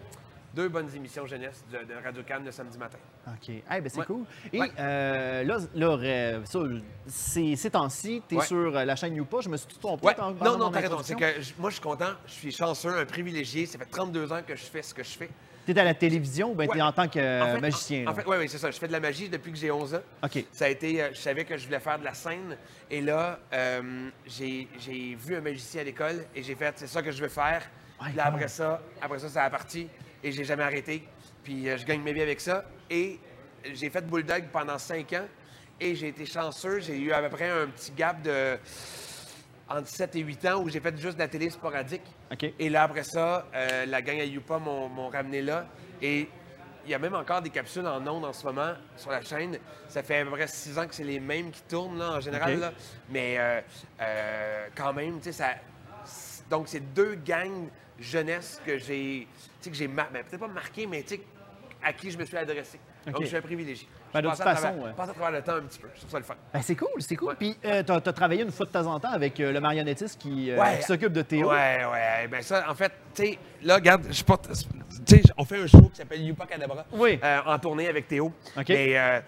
deux bonnes émissions jeunesse de, de Radio Cannes le samedi matin. OK. Eh ben, c'est Ouais. cool. Et Ouais. euh, là, là euh, ces temps-ci, tu es Ouais. sur euh, la chaîne Youpa. Je me suis tout trompé. Pendant- Non, non, t'as raison. C'est que moi, je suis content. Je suis chanceux, un privilégié. Ça fait 32 ans que je fais ce que je fais. T'es à la télévision ou bien t'es Ouais. en tant que euh, En fait- magicien? En fait, oui, oui, c'est ça. Je fais de la magie depuis que j'ai 11 ans. OK. Ça a été, je savais que je voulais faire de la scène. Et là, euh, j'ai vu un magicien à l'école et j'ai fait, c'est ça que je veux faire. Puis là, après ça, après ça, ça a parti et j'ai jamais arrêté. Puis euh, je gagne ma vie avec ça. Et j'ai fait Bulldog pendant 5 ans et j'ai été chanceux. J'ai eu à peu près un petit gap de entre 7 et 8 ans où j'ai fait juste de la télé sporadique. Et là, après ça, euh, la gang à Youpa m'ont ramené là. Et il y a même encore des capsules en ondes en ce moment sur la chaîne. Ça fait à peu près six ans que c'est les mêmes qui tournent là, en général. Là. Mais euh, euh, quand même, tu sais, ça. Donc, c'est deux gangs jeunesse que j'ai. Tu que j'ai. mar- ben, Peut-être pas marqué, mais tu sais, à qui je me suis adressé. Donc, je suis un privilégié. Ben, Je de toute façon, travers- ouais. passe à travers le temps un petit peu. Je trouve ça le fun. Ben, c'est cool, c'est cool. Ouais. Puis, euh, t'as as travaillé une fois de temps en temps avec euh, le marionnettiste qui, euh, qui s'occupe de Théo. Ouais, ouais. Ben ça, en fait, tu sais, là, regarde, je porte. Tu sais, on fait un show qui s'appelle Yupa Cadabra. Oui. en tournée avec Théo. OK. Mais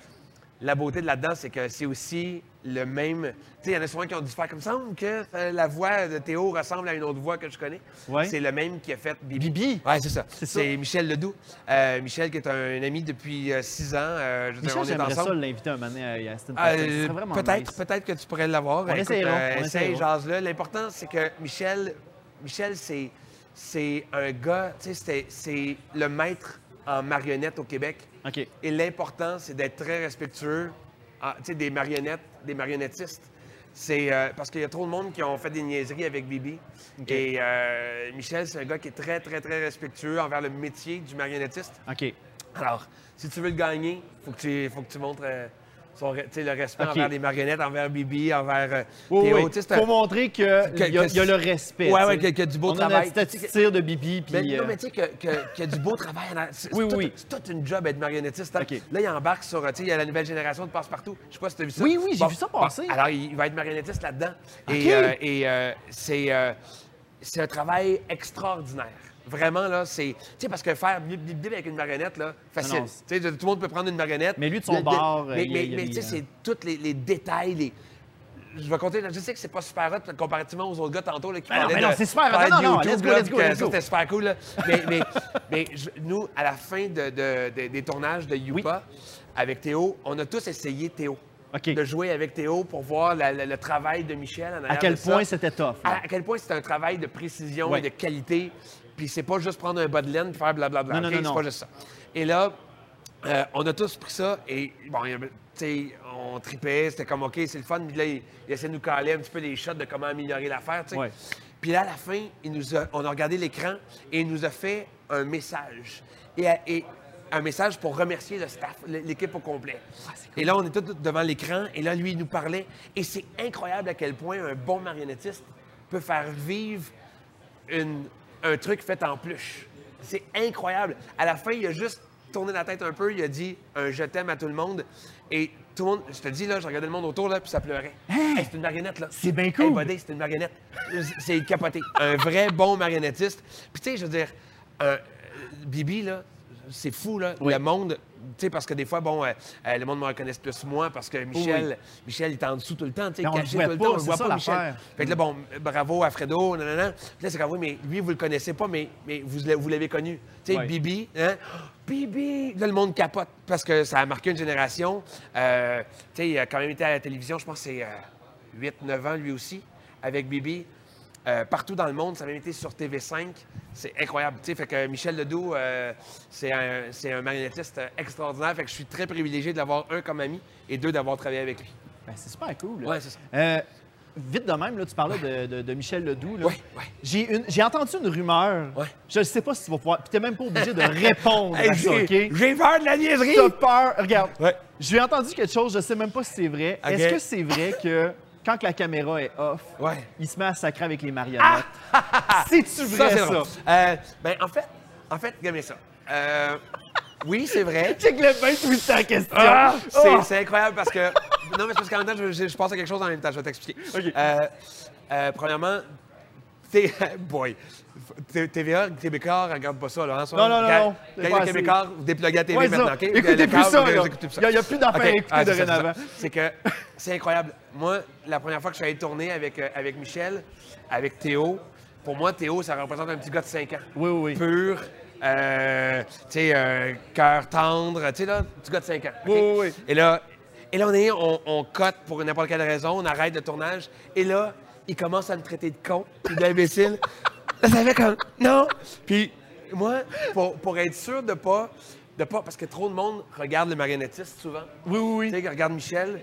la beauté de là-dedans, c'est que c'est aussi le même. Tu sais, il y en a souvent qui ont dû faire comme ça, que euh, la voix de Théo ressemble à une autre voix que je connais. Ouais. C'est le même qui a fait Bibi. Bibi? Ouais, c'est ça. C'est Michel Ledoux. Euh, Michel, qui est un, ami depuis euh, six ans. Je Michel, j'aimerais ça l'inviter un moment donné à Aston peut-être, nice. peut-être que tu pourrais l'avoir. On essaye, essaiera. jase-le. L'important, c'est que Michel, Michel, c'est, c'est un gars, tu sais, c'est le maître en marionnette au Québec. Et l'important, c'est d'être très respectueux, ah, des marionnettes, des marionnettistes. C'est euh, parce qu'il y a trop de monde qui ont fait des niaiseries avec Bibi. Et euh, Michel, c'est un gars qui est très, très, très respectueux envers le métier du marionnettiste. OK. Alors, si tu veux le gagner, il faut, que tu- faut que tu montres euh, son le respect envers les marionnettes, envers Bibi, envers euh, Oui, Théo. oui. Faut montrer qu'il y, a- y a le respect. Ouais, sais. qu'il y a- a du beau On travail. a notre petit tir de Bibi, puis... Ben, non, euh, mais tu sais qu'il y a du beau travail. C'est Oui, tout- oui. Toute une job être marionnettiste. hein. Là, il embarque sur, tu sais, il y a la nouvelle génération de passe-partout. Je sais pas si tu as vu ça. Oui, oui, j'ai vu ça passer. alors, il, va être marionnettiste là-dedans. Et, euh, et, euh, c'est c'est un travail extraordinaire. Vraiment, là, c'est... Tu sais, parce que faire bip, bip, bip avec une marionnette, là, facile. Tu sais, tout le monde peut prendre une marionnette. Mais lui, de son Le- bord, Mais, il mais- il tu sais, euh, c'est tous les, les détails, les... Je vais compter, je sais que c'est pas super hot comparativement aux autres gars tantôt là, qui Ben non, parlaient mais non, de- c'est super hot. Non, non, let's go, let's go, let's c'était super cool. là. Mais, mais, mais je- nous, à la fin de- de- de- des tournages de Youpa, avec Théo, on a tous essayé Théo. OK. De jouer avec Théo pour voir la- la- le travail de Michel en À quel de point c'était tough. À, à quel point c'est un travail de précision et de qualité. Puis c'est pas juste prendre un bas de laine et faire blablabla. Non, non, OK? non, C'est non. pas juste ça. Et là, euh, on a tous pris ça et bon, tu sais, on tripait, c'était comme OK, c'est le fun. Puis là, il, il essayait de nous caler un petit peu les shots de comment améliorer l'affaire. tu sais. Ouais. Puis là, à la fin, il nous a- on a regardé l'écran et il nous a fait un message. Et, et un message pour remercier le staff, l'équipe au complet. Et là, on tous devant l'écran et là, lui, il nous parlait. Et c'est incroyable à quel point un bon marionnettiste peut faire vivre une- un truc fait en pluche. C'est incroyable. À la fin, il a juste tourné la tête un peu, il a dit un je t'aime à tout le monde. Et tout le monde, je te dis, là, je regardais le monde autour, là, puis ça pleurait. Hey, c'est une marionnette, là. Hein? C'est bien cool. Hey, c'est une marionnette. c'est capoté. Un vrai bon marionnettiste. Puis, tu sais, je veux dire, euh, Bibi, là, c'est fou, là. Le monde, tu sais, parce que des fois, bon, euh, euh, le monde me reconnaît plus moi parce que Michel, Michel, il est en dessous tout le temps, tu sais, Mais on le caché voit tout le pas, temps. On le c'est voit ça, pas, Michel. l'affaire. Fait que là, bon, bravo à Fredo, nanana. Puis là, c'est comme, oui, mais lui, vous le connaissez pas, mais, mais vous, l'a- vous l'avez connu. Tu sais. Bibi, hein? Bibi! Là, le monde capote parce que ça a marqué une génération. Euh, tu sais, il a quand même été à la télévision, je pense que c'est 8-9 ans, lui aussi, avec Bibi. Euh, partout dans le monde, ça a même été sur TV5. C'est incroyable. Tu fait que Michel Ledoux, euh, c'est un, un marionnettiste extraordinaire. Fait que je suis très privilégié de l'avoir, un, comme ami, et deux, d'avoir travaillé avec lui. Ben, c'est super cool. là. Ouais, c'est ça. Euh, vite de même, là, tu parlais de, de- de Michel Ledoux. là. Ouais. J'ai, j'ai entendu une rumeur. Ouais. Je ne sais pas si tu vas pouvoir. Puis t'es même pas obligé de répondre Hey, à ça, j'ai, OK? j'ai peur de la niaiserie! T'as peur. Regarde. Ouais. J'ai entendu quelque chose, je sais même pas si c'est vrai. Est-ce que c'est vrai que quand la caméra est off, Ouais. il se met à sacrer avec les marionnettes? C'est-tu vrai, ça? c'est. Euh, ben, en fait, en fait, regardez ça. Euh, oui, c'est vrai. Check le bien twisté la question. Ah! C'est, Oh! c'est incroyable parce que. Non, mais c'est parce qu'en même temps, je, je, je pense à quelque chose en même temps. Je vais t'expliquer. Euh, premièrement, T- boy. TVA, Québécois, regarde pas ça, là. hein, ça. Non, non, non, Quand- non. Québécois, vous dépluguez la TV Ouais, maintenant. OK? Écoutez plus câble, ça, vous là. écoutez plus ça. Il y a- plus d'affaires à OK. écouter Ah, dorénavant. C'est que c'est incroyable. Moi, la première fois que je suis allé tourner avec, euh, avec Michel, avec Théo, pour moi, Théo, ça représente un petit gars de 5 ans Oui, oui, pur, euh, tu sais, euh, cœur tendre, tu sais, là, petit gars de 5 ans. Oui, oui, oui. Et là, et là on est, on, on cote pour n'importe quelle raison, on arrête le tournage, et là, il commence à me traiter de con, puis d'imbécile. Là, ça fait comme, non! Puis moi, pour, pour être sûr de pas, de pas, parce que trop de monde regarde le marionnettiste souvent. Oui, oui, Tu oui. sais, ils regardent Michel,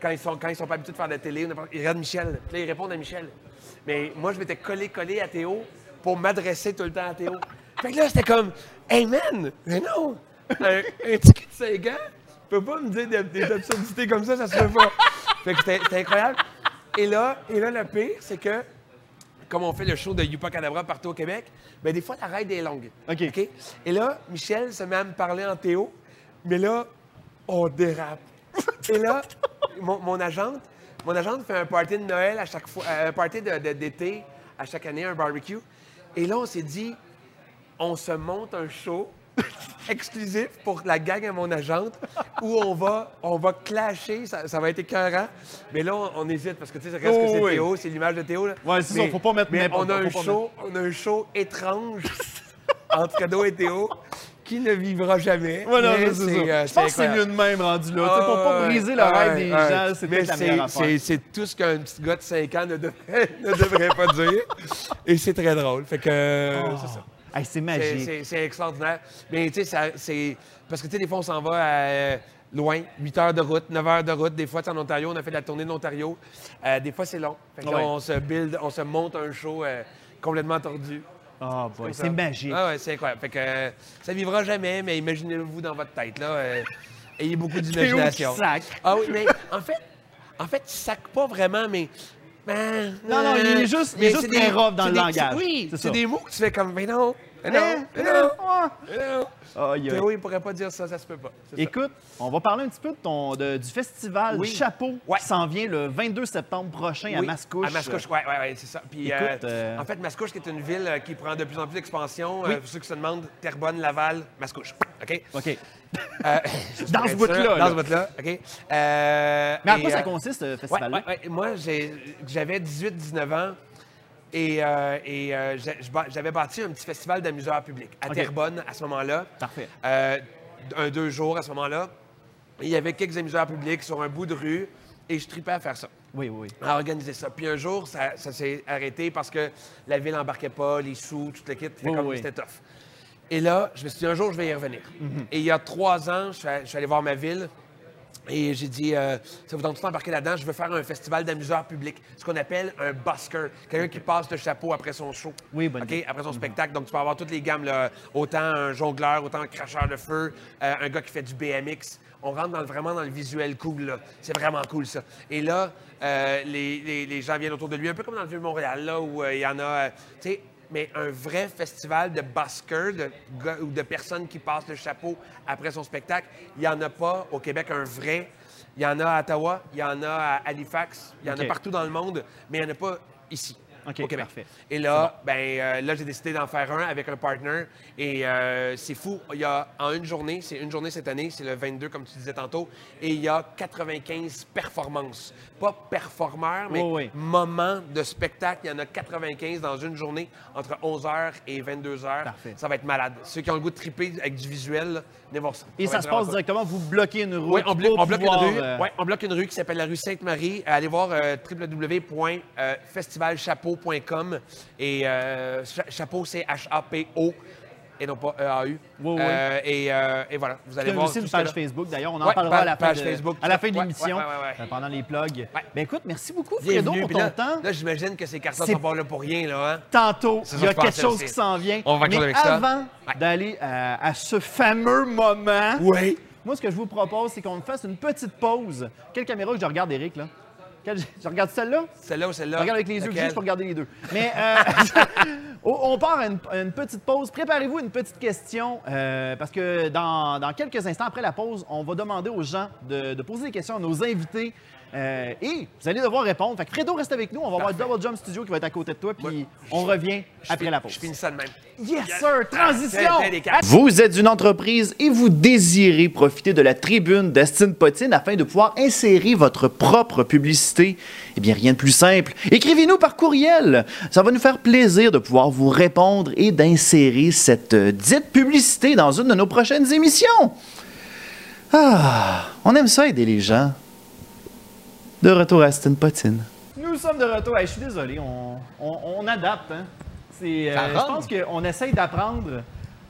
quand ils sont, quand ils sont pas habitués de faire de la télé, ils regardent Michel. Puis là, ils répondent à Michel. Mais moi, je m'étais collé, collé à Théo pour m'adresser tout le temps à Théo. Fait que là, c'était comme, hey man, mais non! Un, cul de 5 ans, peut pas me dire des, des absurdités comme ça, ça se fait pas. Fait que c'était c'était incroyable. Et là, et là, le pire, c'est que, comme on fait le show de Yupa Cadabra partout au Québec, ben des fois, la ride est longue. OK. Et là, Michel se met à me parler en Théo, mais là, on dérape. Et là, mon, mon agente, mon agente fait un party de Noël à chaque fois, euh, un party d'été à chaque année, un barbecue. Et là, on s'est dit, on se monte un show exclusif pour la gang à mon agente où on va, on va clasher, ça, ça va être écœurant. Mais là, on, on hésite parce que tu sais, ça reste que Oh, c'est oui. Théo, c'est l'image de Théo. Là. Ouais, c'est ça, faut pas mettre mais on a un show, on a un show étrange entre Fredo et Théo qui ne vivra jamais. Ouais, non, c'est euh, Je pense que c'est mieux de même rendu là. Sais, pour pas Ah, briser le rêve ouais, des ouais. gens, c'est Mais c'est- c'est- C'est tout ce qu'un petit gars de 5 ans ne devrait, ne devrait pas dire. Et c'est très drôle. Fait que euh, c'est ça. Hey, c'est C'est- magique. C'est c'est extraordinaire. Mais tu sais, c'est. Parce que tu sais, des fois, on s'en va à, euh, loin, 8 heures de route, 9 heures de route. Des fois, tu sais, en Ontario, on a fait la tournée de l'Ontario. Euh, des fois, c'est long. Fait que là, Ouais. on se build, on se monte un show euh, complètement tordu. Ah, boy, c'est magique. Ah ouais, c'est incroyable. Fait que euh, ça vivra jamais, mais imaginez-vous dans votre tête, là. ayez beaucoup d'imagination. sac. Ah oui, mais en fait, en fait, il sac pas vraiment, mais. Ben, Non, non, il est juste- il est juste très rough dans le langage. Oui, C'est des mots que tu fais comme, mais non, non, non, non. Théo, il pourrait pas dire ça, ça se peut pas. Ça. Écoute, on va parler un petit peu de ton, de- du festival Oui. Chapeau Ouais. qui s'en vient le 22 septembre prochain à Mascouche. À Mascouche, oui, oui, ouais, c'est ça. Puis, Écoute, euh, euh, en fait, Mascouche, qui est une ville euh, qui prend de plus en plus d'expansion. Oui. euh, pour ceux qui se demandent, Terrebonne, Laval, Mascouche. OK? OK. Dans ce bout-là. Dans ce bout-là, OK? Mais à quoi ça consiste, ce Ouais, festival-là? ouais, ouais. Moi, j'avais 18-19 ans et, euh, et euh, j'avais bâti un petit festival d'amuseurs publics à OK. Terrebonne à ce moment-là. Parfait. Euh, un deux jours à ce moment-là. Il y avait quelques amuseurs publics sur un bout de rue et je tripais à faire ça Oui, oui, à organiser ça. Puis un jour, ça, ça s'est arrêté parce que la ville embarquait pas, les sous, tout le kit, c'était Oui, comme oui. c'était tough. Et là, je me suis dit, un jour, je vais y revenir. Mhm. Et il y a trois ans, je suis allé voir ma ville et j'ai dit, euh, ça vous tente tout embarquer là-dedans, je veux faire un festival d'amuseurs publics, ce qu'on appelle un busker, quelqu'un qui passe le chapeau après son show. Oui, bonne OK, idée. après son spectacle. Donc, tu peux avoir toutes les gammes, là, autant un jongleur, autant un cracheur de feu, euh, un gars qui fait du BMX. On rentre dans le- vraiment dans le visuel cool. C'est vraiment cool, ça. Et là, euh, les, les- les gens viennent autour de lui, un peu comme dans le Vieux-Montréal, là, où il y en a... tu sais, mais un vrai festival de buskers, de ou de personnes qui passent le chapeau après son spectacle, il n'y en a pas au Québec un vrai. Il y en a à Ottawa, il y en a à Halifax, il y en a partout dans le monde, mais il n'y en a pas ici. OK, au Québec. parfait. Et là, ben, euh, là j'ai décidé d'en faire un avec un partner. Et euh, c'est fou. Il y a en une journée, c'est une journée cette année, c'est le 22 comme tu disais tantôt, et il y a 95 performances. Pas performeurs, mais oui. moments de spectacle. Il y en a 95 dans une journée entre 11h et 22h. Parfait. Ça va être malade. Ceux qui ont le goût de triper avec du visuel, là, venez voir ça. Et ça se passe directement, vous bloquez une route. Oui, on, blo- pour on bloque une rue. euh, Ouais, on bloque une rue qui s'appelle la rue Sainte-Marie. Allez voir euh, et euh, cha- chapeau c'est H-A-P-O et non pas E-A-U. Oui, oui. Euh, et, euh, et voilà, vous allez voir aussi une page. Facebook, d'ailleurs. On en Ouais, parlera à la fin page de, Facebook, à la fin de l'émission, Ouais, ouais, pendant les plugs. Ben écoute, merci beaucoup, Fredo, pour ton là, temps. là, j'imagine que ces cartons sont pas là pour rien, là. Hein? Tantôt, il y a quelque chose aussi. qui s'en vient. On va Mais avec avant d'aller à, à ce fameux moment, Oui. moi, ce que je vous propose, c'est qu'on fasse une petite pause. Quelle caméra que je regarde, Eric, là? Quelle- Je regarde celle-là? Celle-là ou celle-là? Je regarde avec les yeux je peux regarder les deux. Mais euh, on part à une, petite pause. Préparez-vous une petite question euh, parce que dans, dans quelques instants après la pause, on va demander aux gens de, de poser des questions à nos invités. Euh, et vous allez devoir répondre. Fait que Fredo reste avec nous. On va voir Double Jump Studio qui va être à côté de toi. Puis Ouais. on revient Je après finis- la pause. Je finis ça de même. Yes, sir! Transition! Vous êtes une entreprise et vous désirez profiter de la tribune d'Astine Potine afin de pouvoir insérer votre propre publicité. Eh bien, rien de plus simple. Écrivez-nous par courriel. Ça va nous faire plaisir de pouvoir vous répondre et d'insérer cette euh, dite publicité dans une de nos prochaines émissions. Ah, on aime ça aider les gens. De retour à Astine Potine. Nous sommes de retour. Hey, je suis désolé, on, on- on adapte. Hein? C'est, euh, je pense qu'on essaye d'apprendre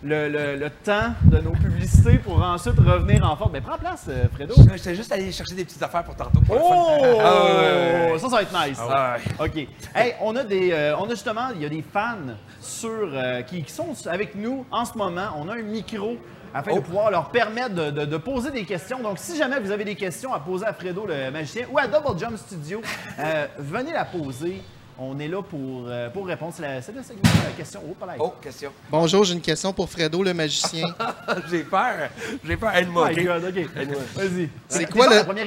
le, le- le temps de nos publicités pour ensuite revenir en forme. Mais prends place, euh, Fredo. J'étais juste allé chercher des petites affaires pour tantôt. pour. Oh! Ah, ouais, ouais, ouais. Ça, ça va être nice. Ah, ouais. OK. Hey, on a des, euh, on a justement, il y a des fans sur, euh, qui, qui sont avec nous en ce moment. On a un micro afin de Oh. pouvoir leur permettre de, de- de poser des questions. Donc, si jamais vous avez des questions à poser à Fredo, le magicien, ou à Double Jump Studio, euh, venez la poser. On est là pour, euh, pour répondre. C'est la- le segment de la question. Oh. Oh, question. Bonjour, j'ai une question pour Fredo le magicien. J'ai peur. J'ai peur. Aide-moi, Oh? God, OK? Vas-y. C'est quoi le- première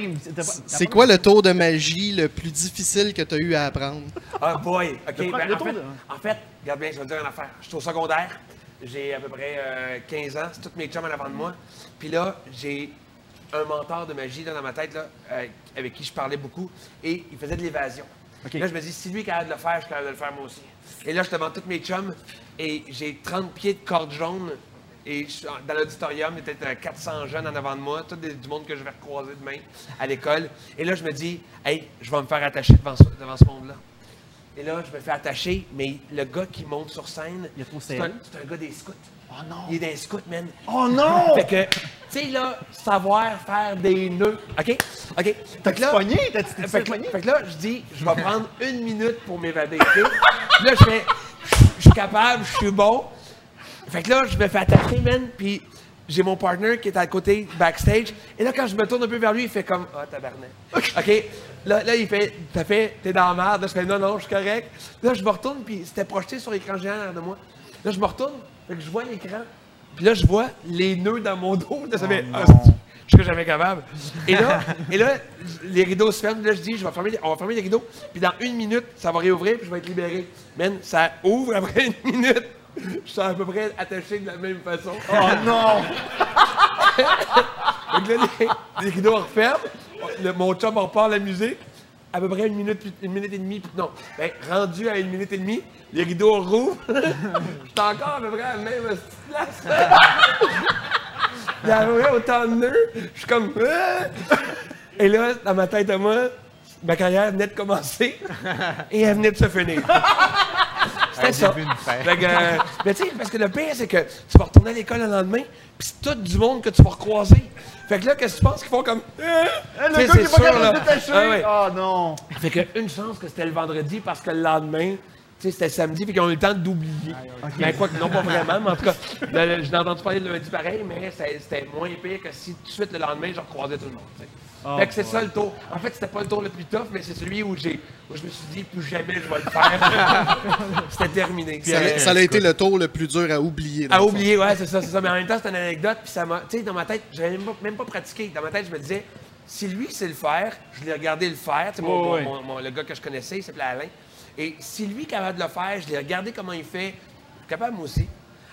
C'est quoi tour de magie le plus difficile que tu as eu à apprendre? Ah, boy! OK. Ben, le en, fait, de- en fait, regarde bien, je vais te dire une affaire. Je suis au secondaire. J'ai à peu près euh, 15 ans. C'est tous mes chums en avant de moi. Puis là, j'ai un mentor de magie là, dans ma tête là, euh, avec qui je parlais beaucoup. Et il faisait de l'évasion. Là, je me dis, si lui est capable de le faire, je suis capable de le faire moi aussi. Et là, je demande tous mes chums. Et j'ai 30 pieds de corde jaune. Et je dans l'auditorium, il y a peut-être euh, 400 jeunes en avant de moi, tout des- du monde que je vais recroiser demain à l'école. Et là, je me dis, hey, je vais me faire attacher devant devant ce monde-là. Et là, je me fais attacher, mais le gars qui monte sur scène, Il est trop c'est un, c'est un gars des scouts. Oh non! Il est des scouts, man. Oh non! Fait que, tu sais, là, savoir faire des nœuds. OK? OK. Fait que là, pogné? T'as-tu t'es-tu fait que, fait que là, je dis, je vais prendre une minute pour m'évader. là, je fais, je suis capable, je suis bon. Fait que là, je me fais attacher, man, puis j'ai mon partner qui est à côté, backstage. Et là, quand je me tourne un peu vers lui, il fait comme, ah, tabarnak. OK? Là, là, il fait, t'as fait, t'es dans la merde. Là, je fais, non, non, je suis correct. Là, je me retourne, puis c'était projeté sur l'écran géant derrière de moi. Là, je me retourne, fait que je vois l'écran. Puis là, je vois les nœuds dans mon dos. Là, ça fait, Ah, je serais jamais capable. Et là, et là, les rideaux se ferment. Là, je dis, je vais fermer, on va fermer les rideaux. Puis dans une minute, ça va réouvrir, puis je vais être libéré. Man, ça ouvre après une minute. Je suis à peu près attaché de la même façon. Oh non! Donc là, les, les rideaux referment. Le- mon chum repart la musique. À peu près une minute, une minute et demie. puis non, ben, rendu à une minute et demie, les rideaux rouvrent. J'étais encore à peu près à la même place. Il y avait autant de nœuds. Je suis comme. Ah! Et là, dans ma tête à moi, ma carrière venait de commencer et elle venait de se finir. Un ça. Fait que, euh, mais tu sais, parce que le pire, c'est que tu vas retourner à l'école le lendemain, puis c'est tout du monde que tu vas recroiser. Fait que là, qu'est-ce que tu penses qu'ils font comme. Ah! Le gars qui c'est est pas capable de détacher! Ah ouais. Oh non! Fait que une chance que c'était le vendredi parce que le lendemain, tu sais, c'était samedi, fait qu'ils ont eu le temps d'oublier. Mais quoi que non, pas vraiment, mais en tout cas, je n'ai entendu parler le lundi pareil, mais c'était moins pire que si tout de suite le lendemain, je recroisais tout le monde. Oh, fait que c'est ça le tour. En fait, c'était pas le tour le plus tough, mais c'est celui où, j'ai, où je me suis dit, plus jamais je vais le faire. c'était terminé. Ça, a- ça a été le tour le plus dur à oublier. À oublier, ouais, c'est ça, c'est ça. Mais en même temps, c'est une anecdote, puis ça m'a. Tu sais, dans ma tête, j'avais même pas, même pas pratiqué. Dans ma tête, je me disais, si lui sait le faire, je l'ai regardé le faire. Tu sais, mon, Ouais, mon- ouais. mon- mon- le gars que je connaissais, il s'appelait Alain. Et si lui est capable de le faire, je l'ai regardé comment il fait. Je suis capable, moi aussi.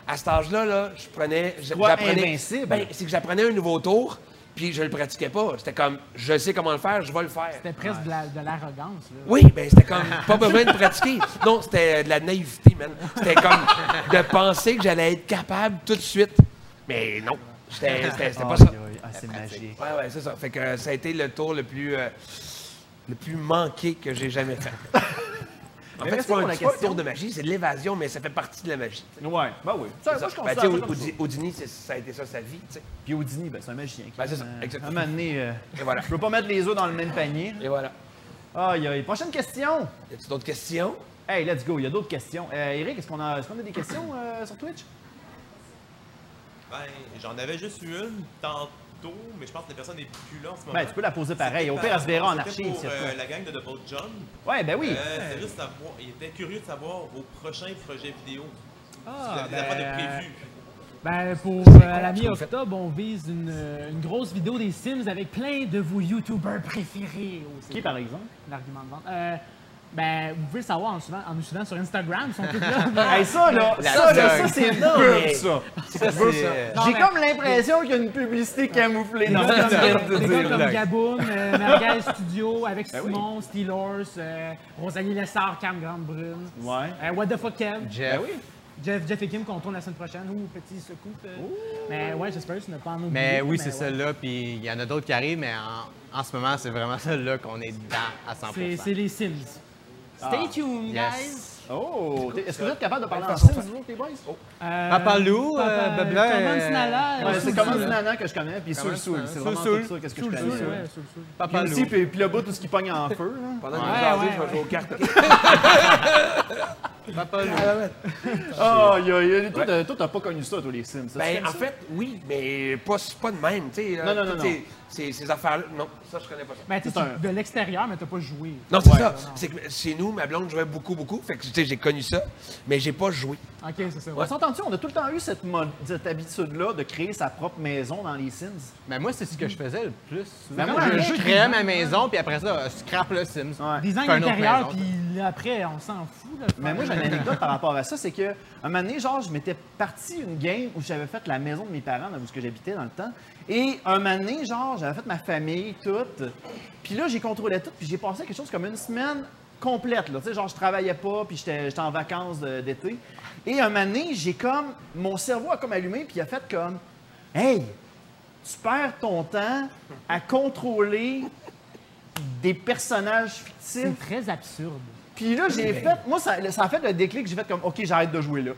À cet âge-là, là, je prenais. j'apprenais- invincible. Ben, c'est que j'apprenais un nouveau tour, puis je le pratiquais pas. C'était comme, je sais comment le faire, je vais le faire. C'était presque de la- de l'arrogance. là. Oui, ben c'était comme pas besoin de pratiquer. Non, c'était de la naïveté, man. C'était comme de penser que j'allais être capable tout de suite. Mais non, c'était pas ça. Aïe, aïe, ah, c'est magique. Ouais, ouais, c'est ça. Fait que euh, ça a été le tour le plus, euh, le plus manqué que j'ai jamais fait. En Mais fait, c'est pas, pour un, pas un question? tour de magie, c'est de l'évasion, mais ça fait partie de la magie. Ouais, ben oui. Ça, moi, je Ben, considère tu sais, ça ça. Audi- a été ça sa vie. Puis Houdini, ben, c'est un magicien. Ben, c'est ça, exactement. Un moment donné, euh, Et voilà. je peux pas mettre les œufs dans le même panier. Et voilà. Aïe, aïe. Prochaine question. Y a-tu d'autres questions? Hey, let's go. Il y a d'autres questions. Euh, Eric, est-ce qu'on a, est-ce qu'on a des questions euh, sur Twitch? Ben, j'en avais juste eu une tantôt, mais je pense que la personne n'est plus là en ce moment. Ben, tu peux la poser pareil. Au pire, elle se verra en archive. pour euh, la gang de Double John. Ouais, ben oui. Euh, juste savoir, il était curieux de savoir vos prochains projets vidéo. si vous Ah, avez ben, de prévu. Ben, pour euh, la mi-octobre, on vise une, une grosse vidéo des Sims avec plein de vos YouTubers préférés aussi. Qui, par exemple? L'argument de vente. Ben, vous pouvez le savoir en, suivant- en nous suivant sur Instagram, ils sont tous là. Hey, ça, là, La ça, là, ça, c'est mais- ça. Ça, J'ai mais- comme l'impression qu'il y a une publicité camouflée Des dans gars ce que tu viens de comme, des dire. gars comme. Gaboon, euh, Merguez Studio avec Ben oui. Simon, Steelers, euh, Rosalie Lessard, Cam Grande-Brune. Ouais. Euh, What the fuck Kev? Jeff. Ben oui. Jeff, Jeff et Kim qu'on tourne la semaine prochaine. Ouh, petit scoop. euh. Mais ouais, j'espère que tu n'as pas en oublié. Mais oui, c'est ouais. celle-là, puis il y en a d'autres qui arrivent, mais en, en ce moment, c'est vraiment celle-là qu'on est dedans à 100%. C'est c'est les Sims. Stay tuned, Yes. guys! Oh, est-ce que vous êtes capable de parler en Sims, vous autres, les boys? Euh, Papa Lou, euh, Papa- Bebla, Comment euh, Sinala, Ouais, c'est Soul. Nana que je connais, puis Soul Soul. C'est Soul vraiment Soul. tout ça, qu'est-ce que je connais. Papa Lou. puis, là-bas, tout ce qui pogne en feu. Pendant que Ouais, vous je vais jouer aux cartes. Papa Lou. Oh, aïe, aïe. Toi, t'as- toi, t'as pas connu ça, toi, les Sims. ça, Ben, en ça? fait, oui, mais pas, pas de même, tu sais. Non, non, non, toutes non. Ces, ces- ces affaires-là, non, ça, je connais pas ça. Ben, tu sais, C'est un- tu- de l'extérieur, mais t'as pas joué. Non, c'est Ouais. ça. C'est que chez nous, ma blonde jouait beaucoup, beaucoup. Fait que, tu sais, j'ai connu ça, mais j'ai pas joué. Ok, c'est ça. On s'entend-tu, on a tout le temps eu cette, mode- cette habitude-là de créer sa propre maison dans les Sims. Mais moi, c'est ce que je faisais le plus. Ben, souvent. moi, je, je créais ma maison, puis après ça, euh, scrap le Sims. Ouais. Design Fais une autre intérieur, maison. puis après, on s'en fout. Là, Mais moi, j'ai une anecdote par rapport à ça, c'est que un moment donné, genre, je m'étais parti une game où j'avais fait la maison de mes parents, là où j'habitais dans le temps. Et un moment donné, genre, j'avais fait ma famille, toute. Puis là, j'ai contrôlé tout, puis j'ai passé quelque chose comme une semaine complète, là. Tu sais, genre, je travaillais pas, puis j'étais en vacances d'été. Et un moment donné, j'ai comme... Mon cerveau a comme allumé, puis il a fait comme... Hey, tu perds ton temps à contrôler des personnages fictifs C'est très absurde. Puis là, j'ai fait. Moi, ça, ça a fait le déclic. J'ai fait comme, OK, j'arrête de jouer là.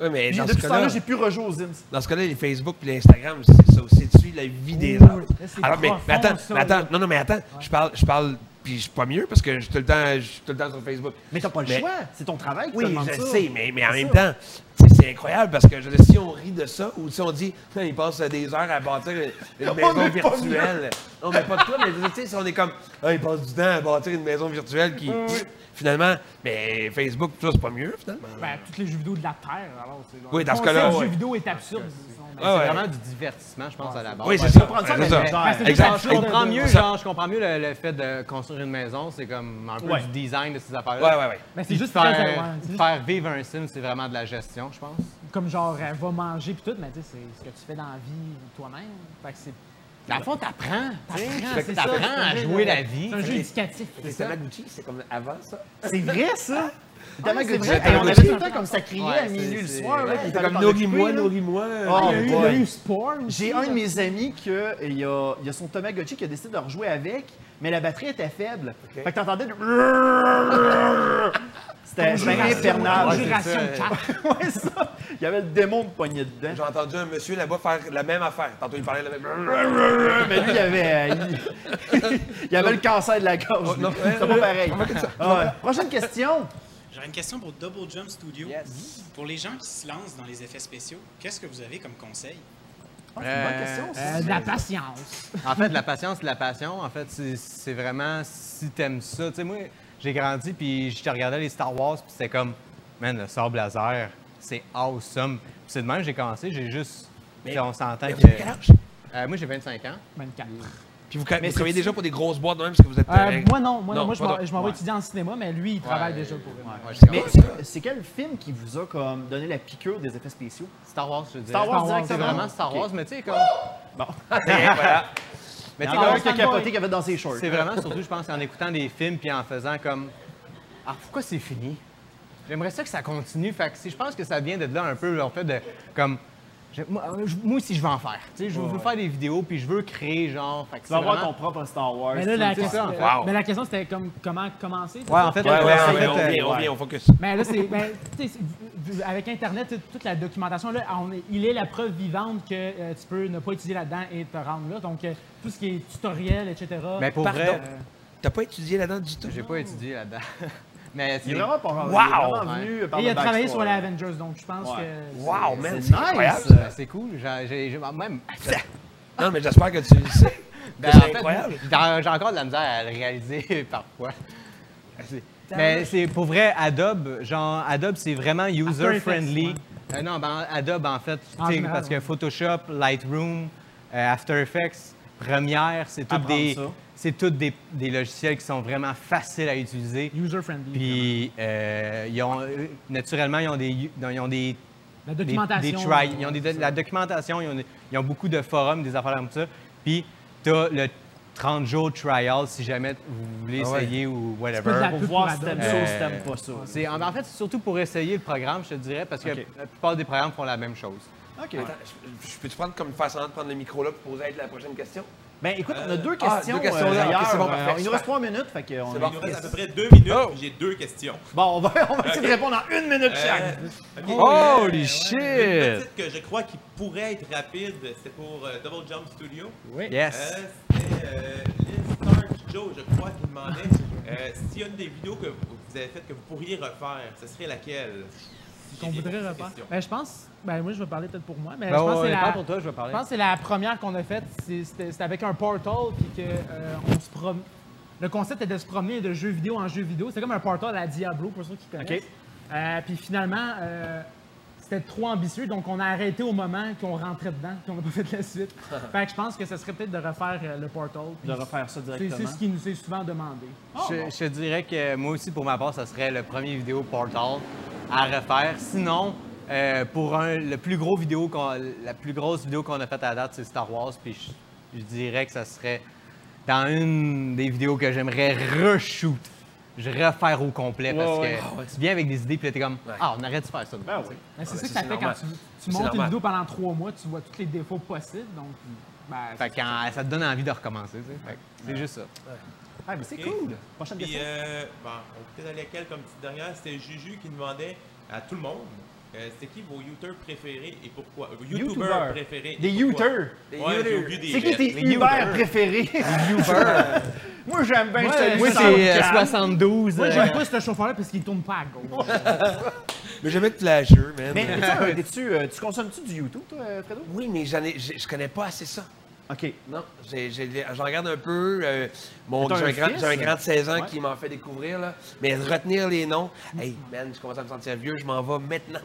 Oui, mais dans ce depuis ce temps-là, j'ai plus rejoué aux Sims. dans ce cas-là, les Facebook et l'Instagram, c'est ça aussi. Tu suis la vie des c'est Alors, mais, attends, mais attends, non, non, mais attends, je parle, je parle, puis je suis pas mieux parce que je suis tout le temps, je suis tout le temps sur Facebook. Mais t'as pas le Mais- choix. C'est ton travail Oui, je ça. sais, mais, mais en même ça. temps, c'est incroyable parce que je veux dire, si on rit de ça ou si on dit, il passe des heures à bâtir une, une maison virtuelle. Non, mais pas de toi, mais tu sais, si on est comme, ah, il passe du temps à bâtir une maison virtuelle qui, finalement, mais Facebook, tout ça, c'est pas mieux, finalement. Ben, tous les jeux vidéo de la Terre, alors. c'est- Oui, dans le ce cas-là, ouais. jeu vidéo est absurde. Mais Ah ouais. C'est vraiment du divertissement, je pense, à la base. Oui, c'est ça. c'est Exact. Je comprends mieux, ça. genre, je comprends mieux le, le fait de construire une maison, c'est comme un peu Ouais. du design de ces affaires-là. Ouais, ouais, ouais. Ben, c'est juste faire, juste vivre un sim, c'est vraiment de la gestion, je pense. comme genre, elle va manger puis tout, mais tu sais, c'est ce que tu fais dans la vie toi-même. Fait que c'est. Dans le fond, t'apprends. T'apprends, à jouer de- la vie. C'est un jeu éducatif. Les Tamagotchi, c'est comme avant ça. C'est vrai, ça? Tamagotchi. Hey, on avait Tamagotchi. tout le temps comme ça criait Ouais, à minuit le soir. comme nourris-moi, nourris-moi. Oh, il y a eu, il y a boy. eu Sport. aussi, J'ai un de mes amis que il y a, il y a son Tamagotchi qui a décidé de rejouer avec, mais la batterie était faible. Fait que t'entendais du... C'était infernal. Conjuration c'est ça. 4. Ouais, ça. Il y avait le démon de poignée dedans. J'ai entendu un monsieur là-bas faire la même affaire. Tantôt, il parlait de la même. Mais lui, il avait, euh, il, il avait le cancer de la gorge. Oh. C'est pas pareil. Ah ouais. Prochaine question. J'aurais une question pour Double Jump Studio. Pour les gens qui se lancent dans les effets spéciaux, qu'est-ce que vous avez comme conseil? Ah, c'est une bonne Euh, question. Euh, de la patience. En fait, la patience, la passion, en fait, c'est- vraiment si t'aimes ça. Tu sais, moi, j'ai grandi, puis je te regardais les Star Wars, puis c'était comme, man, le sable laser, c'est awesome. Puis c'est de même que j'ai commencé, j'ai juste. Mais- on s'entend que. Euh, moi, j'ai 25 ans. 24. Puis vous, Mais vous travaillez déjà pour des grosses boîtes de même parce que vous êtes. Euh, moi, non. Moi, non. moi je m'en- vais étudier en cinéma, mais lui, il travaille Ouais. déjà pour. Ouais, Mais c'est- quel film qui vous a comme donné la piqûre des effets spéciaux? Star Wars, je veux dire. Star Wars Star Wars, C'est directement? vraiment Star. Wars, mais tu sais, comme. Bon. voilà. Mais tu sais, comme- un qui a capoté qui avait dans ses shorts. C'est vraiment surtout, je pense, en écoutant des films puis en faisant comme Ah, pourquoi c'est fini? J'aimerais ça que ça continue. Fait que si je pense que ça vient de là un peu, en fait, de comme. Moi, euh, moi aussi, je veux en faire. Tu sais, je veux, faire des vidéos puis je veux créer, genre. Fait que Tu vas avoir vraiment- ton propre Star Wars. Mais là, la, question, ça, en fait. Wow. mais la question, c'était comme comment commencer. c'est Ouais, en fait, Ouais, ouais, en ouais, fait, on euh, vient, on vient, on focus. Mais là, c'est. ben, avec Internet, toute la documentation, là, on est- il est la preuve vivante que euh, tu peux ne pas étudier là-dedans et te rendre là. Donc, euh, tout ce qui est tutoriel, etc. Mais pour Pardon. vrai, T'as pas étudié là-dedans du tout? j'ai pas étudié là-dedans. mais Il est c'est. vraiment pas Wow! Il est vraiment venu par Et il a travaillé sur les Avengers, donc je pense Ouais. que. Wow, man, C'est c'est nice. incroyable. C'est cool. J'ai- J'ai j'ai- même. Non, mais j'espère que tu le sais. Ben, c'est en fait, incroyable. j'ai- encore de la misère à le réaliser parfois. Mais c'est pour vrai, Adobe, genre, Adobe, c'est vraiment user-friendly. Effects, Euh, non, ben, Adobe, en fait, En général, parce que. Photoshop, Lightroom, euh, After Effects, Premiere, c'est toutes des, ça. C'est toutes des, des logiciels qui sont vraiment faciles à utiliser. User-friendly. Puis, euh, ils ont, euh, naturellement, ils ont des, ils ont des La documentation. Des, try- ils ont des- la documentation, ils ont, des- ils ont beaucoup de forums, des affaires comme ça. Puis, tu as le 30 jours trial si jamais vous voulez Ah ouais. essayer ou peux whatever. Pour pub voir pour si t'aimes ça ou Euh, si t'aimes pas ça. C'est, en en fait, c'est surtout pour essayer le programme, je te dirais, parce que la plupart des programmes font la même chose. OK. Attends, je, je peux-tu prendre comme faire semblant de prendre le micro là pour poser la prochaine question? Ben écoute, on a deux Ah, questions. deux questions, euh. Ok, c'est bon, Euh, il nous super. reste trois minutes, fait que on C'est est- bon. Il nous reste à peu près deux minutes, Oh! puis j'ai deux questions. Bon, on va, on va essayer de répondre en une minute chaque. Euh, ok. Holy Une shit! petite que je crois qui pourrait être rapide, c'est pour euh, Double Jump Studio. Yes. Euh, C'était euh, Liz Stark Joe, je crois, qui demandait euh, s'il y a une des vidéos que vous avez faites que vous pourriez refaire, ce serait laquelle? Qu'on voudrait refaire. Ben, je pense. Ben, moi, je vais parler peut-être pour moi. Mais Ben je pense ouais, que c'est la. pour toi, je vais Je parler. pense que c'est la première qu'on a faite. C'était c'était avec un portal, puis que euh, on se prom... Le concept était de se promener de jeu vidéo en jeu vidéo. C'était comme un portal à Diablo, pour ceux qui connaissent. Euh, puis finalement, euh, c'était trop ambitieux, donc on a arrêté au moment qu'on rentrait dedans, puis on n'a pas fait la suite. fait que je pense que ce serait peut-être de refaire euh, le portal. De refaire ça directement. C'est ce qui nous est souvent demandé. je, je te dirais que moi aussi, pour ma part, ça serait le premier vidéo Portal à refaire. Sinon, euh, pour un, le plus gros vidéo qu'on- la plus grosse vidéo qu'on a faite à date, c'est Star Wars. Puis je, je dirais que ça serait dans une des vidéos que j'aimerais reshoot. Je refaire au complet parce Ouais, ouais. que tu viens avec des idées puis là, t'es comme Ah, on arrête de faire ça. Ben c'est ça que ça, fait normal. quand tu, montes une normal. vidéo pendant trois mois, tu vois tous les défauts possibles. Donc, ben, Fait quand- ça te donne envie de recommencer. C'est juste ça. Ah, mais c'est cool. Prochaine Puis, question. euh, bon, on peut aller à laquelle comme petite dernière? C'était Juju qui demandait à tout le monde euh, c'était qui vos YouTubers préférés et pourquoi? Euh, Vos YouTubers. YouTubers préférés. Des des C'est qui tes Uber préférés? Moi, j'aime bien Ouais, celui moi, sans c'est euh, canne. 72. Moi, euh, j'aime pas ce chauffeur-là parce qu'il tourne pas à gauche. Mais j'aime être flasheux, man. Mais euh, tu consommes-tu du YouTube, toi, euh, Fredo? Oui, mais j'en ai, j'ai- je connais pas assez ça. OK. Non, j'en regarde un peu. euh, mon, j'ai, un un grand, fils? j'ai un grand de 16 ans Ouais. qui m'en fait découvrir, là. Mais retenir les noms, hey, man, je commence à me sentir vieux, je m'en vais maintenant.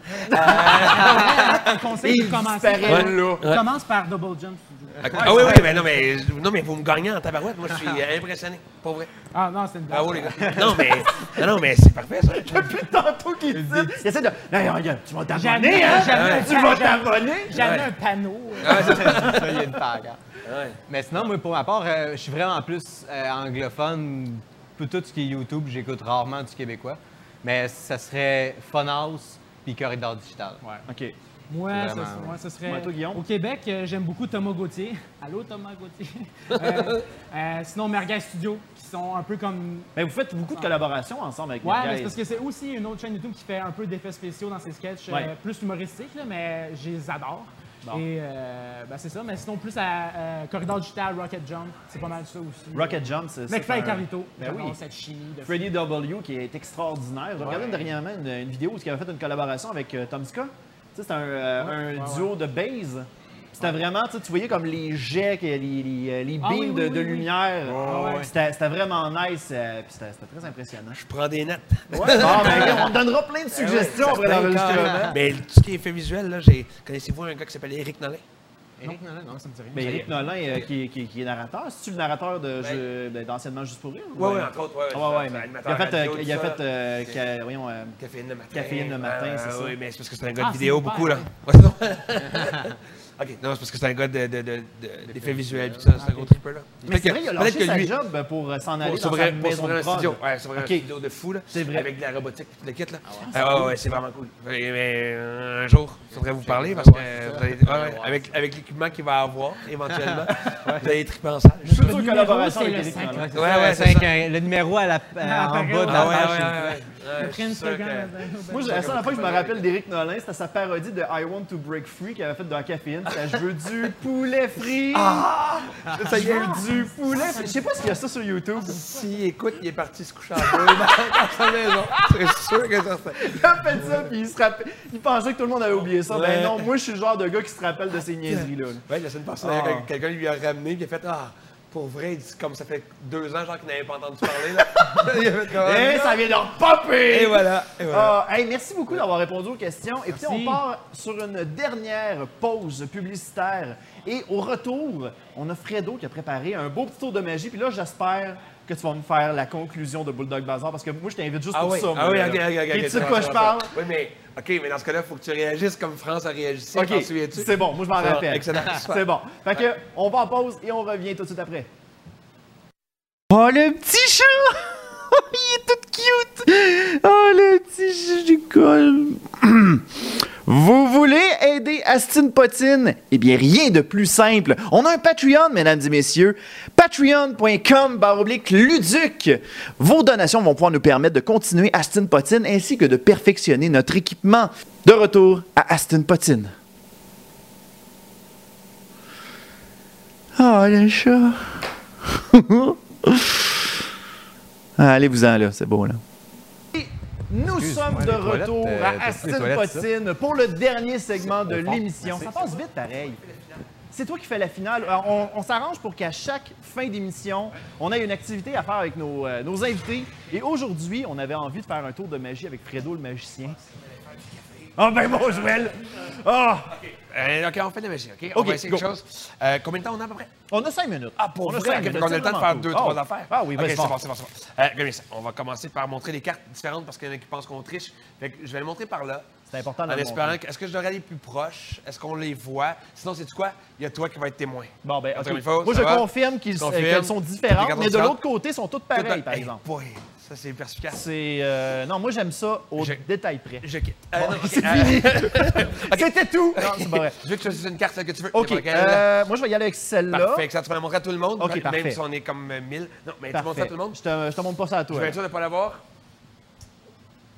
Un conseil pour commencer. Ouais. Commence par Double Jump. Ah oui, oui, mais non, mais, non, mais vous me gagnez en tabarouette. Moi, je suis impressionné. Pas vrai. Ah non, c'est une. Bravo, les gars. Non, mais, non, non, mais c'est parfait, ça. Depuis tantôt qu'il dit, il essaie de... Non, regarde, tu vas t'abonner, Jamais, hein? jamais, Tu vas t'abonner? J'avais Ouais. un panneau. Ah, c'est ça. il y a une. Ouais. Mais sinon, moi, pour ma part, euh, je suis vraiment plus euh, anglophone. Pour tout ce qui est YouTube, j'écoute rarement du québécois. Mais ça serait Funhouse puis Corridor Digital. OK. Moi, ouais. moi, ça serait. Ouais, toi, Guillaume? Au Québec, euh, j'aime beaucoup Thomas Gauthier. Allô, Thomas Gauthier. Euh, euh, sinon, Merguez Studio, qui sont un peu comme. Mais vous faites beaucoup de collaborations ensemble avec Ouais, c'est parce que c'est aussi une autre chaîne YouTube qui fait un peu d'effets spéciaux dans ses sketchs, euh, plus humoristiques, là, mais je les adore. Bon. Et euh, ben, c'est ça, mais sinon, plus à euh, Corridor Digital, Rocket Jump, c'est pas mal ça aussi. Rocket Jump, c'est ça. McFly et Carlito. Ben oui. cette chimie de Freddy W, qui est extraordinaire. J'ai regardé dernièrement une, une vidéo où il avait fait une collaboration avec euh, Tom Ska. C'est un, euh, Ouais, un ouais, duo de base. C'était vraiment, tu sais, tu voyais comme les jets, les, les, les Ah beams oui, de, oui, de oui, oui. lumière. ouais. C'était c'était vraiment nice, euh, puis c'était c'était très impressionnant. Je prends des notes. Ouais, bon, ben, on te donnera plein de suggestions après l'enregistrement. Mais tout ce qui est effet visuel, là, j'ai. Connaissez-vous un gars qui s'appelle Eric Nolin? Eric, non, non, ça me dit rien. Mais Eric Nolin, euh, qui, est- qui, qui est narrateur, c'est-tu le narrateur de jeu- ben, d'anciennement Juste pour rire? ou, Oui, oui, euh, entre autres. Ouais, Ah ouais, ouais, mais il a fait, euh, radio, il a fait euh, ca- voyons, euh, Caféine le matin. Caféine le matin, Euh, c'est ça. Oui, mais c'est parce que c'est un gars Ah, de vidéo beaucoup, là. Ouais, c'est non. OK, non, c'est parce que c'est un gars de, de, de, d'effets visuels, puis ça, c'est un gros tripper, là. mais c'est Peut-être vrai, il a que- lâché sa job pour euh, s'en aller dans sa maison de studio. Ouais, s'ouvrir Ok. un studio de fou, là. C'est vrai. Avec de la robotique et tout le kit, là. Ah, ouais, ouais, c'est vraiment cool. Mais, mais, euh, un jour, il faudrait vous parler parce que vous allez- ouais, ouais, avec, avec l'équipement qu'il va avoir, éventuellement, vous allez triper en salle. Future collaboration c'est avec le Eric cinq. Nolin. Ouais, Ouais, c'est euh, le numéro à la, Ah, en bas de la Ah page. c'est-. Moi, la seule fois que je me rappelle d'Éric Nolin, c'était sa parodie de I Want to Break Free qu'il avait fait dans la caféine. Je veux du poulet frit. Ah! Je veux du poulet frit. Je sais pas s'il y a ça sur YouTube. S'il écoute, il est parti se coucher en deux dans, dans sa maison. C'est sûr que ça fait. Il a fait ça, puis il se rappelle. Il pensait que tout le monde avait oublié ça. Ouais. Ben non, moi, je suis le genre de gars qui se rappelle de ces niaiseries-là. là. Ouais, la semaine passée, Ah. quelqu'un lui a ramené, puis il a fait Ah, pour vrai, comme ça fait deux ans, genre, qu'il n'avait pas entendu parler, là. il a fait comme Et ça vient de repopper! Et voilà. Et voilà. Ah, hey, merci beaucoup d'avoir répondu aux questions. Et puis, on part sur une dernière pause publicitaire. Et au retour, on a Fredo qui a préparé un beau petit tour de magie. Puis là, j'espère que tu vas me faire la conclusion de Bulldog Bazar parce que moi, je t'invite juste Ah pour oui, ça. ah moi, oui, ok, ok, ok. Et tu sais de quoi je parle? Oui, mais, ok, mais dans ce cas-là, il faut que tu réagisses comme France a réagi. OK, T'en souviens-tu? c'est bon, moi je m'en rappelle. excellent. C'est bon. Fait que, on va en pause et on revient tout de suite après. Oh, le petit chat! Il est tout cute! Oh, le petit chat du col! Vous voulez aider Astine Potine? Eh bien, rien de plus simple. On a un Patreon, mesdames et messieurs. Patreon.com. Vos donations vont pouvoir nous permettre de continuer Astine Potine ainsi que de perfectionner notre équipement. De retour à Astine Potine. Oh. Ah, Allez-vous-en là, c'est beau là. Nous sommes de retour euh, à Astine ça? Potine pour le dernier segment de l'émission. Ça passe vite pareil. C'est toi qui fais la finale. On on s'arrange pour qu'à chaque fin d'émission, on ait une activité à faire avec nos, euh, nos invités. Et aujourd'hui, on avait envie de faire un tour de magie avec Fredo le magicien. Ah ben bon, Joël! Ah! Euh, ok, on fait de la magie, ok? On Ok, va essayer go. quelque chose. Euh, combien de temps on a à peu près? On a cinq minutes. Ah, pour on a vrai? cinq minutes. on a le temps de faire deux, trois Ah, affaires? Ah oui, Ok, vas-y, c'est bon. c'est bon, c'est bon. Euh, ça. On va commencer par montrer des cartes différentes parce qu'il y en a qui pensent qu'on triche. Fait que je vais le montrer par là. C'est important de En le espérant montrer. que. Est-ce que je devrais aller plus proche? Est-ce qu'on les voit? Sinon, c'est quoi? Il y a toi qui va être témoin. Bon, ben, Encore ok. une fois, Moi, ça je va? confirme qu'ils- Tu euh, confirmes? qu'elles sont Les différentes, cartes mais de l'autre côté, sont toutes pareilles, par Hey, exemple. boy, ça, c'est perspicace. C'est. euh, non, moi, j'aime ça au Je- détail près. Je quitte. Euh, Bon, c'est euh! C'était tout! Non, c'est pas vrai. Je veux que tu choisisses une carte que tu veux. OK. Euh, moi, je vais y aller avec celle-là. Parfait, que ça, tu vas la montrer à tout le monde. OK, même parfait. si on est comme euh, 1000. Non, mais tu montres ça à tout le monde? Je te, je te montre pas ça à Je toi. vais être sûr de ne pas l'avoir.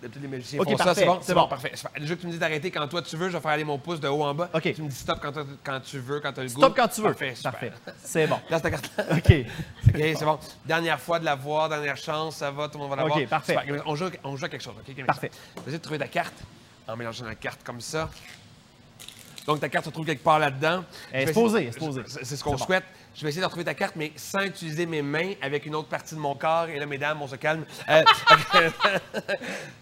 D'habitude, les magiciens OK, font ça, parfait, c'est bon. c'est bon. bon, parfait. super. Je veux que tu me dises d'arrêter quand toi tu veux. Je vais faire aller mon pouce de haut en bas. OK. Tu me dis stop quand, quand tu veux, quand tu as le goût. Stop quand tu veux. Parfait. Parfait. C'est bon. Là, ta carte. OK. OK, c'est bon. Dernière fois de la voir, dernière chance, ça va, tout le monde va la OK, voir. parfait. Super. On joue, on joue à quelque chose, OK? Parfait. Vas-y, trouver ta carte en mélangeant la carte comme ça. Donc, ta carte se trouve quelque part là-dedans. Est supposée. C'est ce qu'on bon. souhaite. Je vais essayer de retrouver ta carte, mais sans utiliser mes mains, avec une autre partie de mon corps. Et là, mesdames, on se calme. Euh, OK.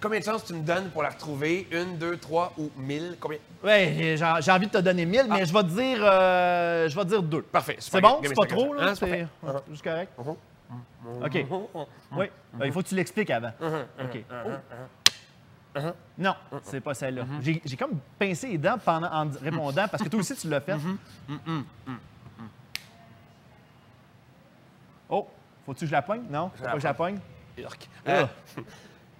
Combien de chances tu me donnes pour la retrouver? Une, deux, trois ou mille? Combien? Ouais, j'ai j'ai envie de te donner 1000, mais je vais te dire, euh, je vais te dire deux. Parfait. C'est bon? C'est pas trop, là? Hein, c'est ouais, juste correct? Mhm. OK. Oui. Ben, il faut que tu l'expliques avant. OK. Oh. Non, c'est pas celle-là. J'ai j'ai comme pincé les dents pendant, en répondant parce que toi aussi, tu l'as fait. Oh, faut-tu que je la pogne? Non? Faut pas que je la pogne? Urk.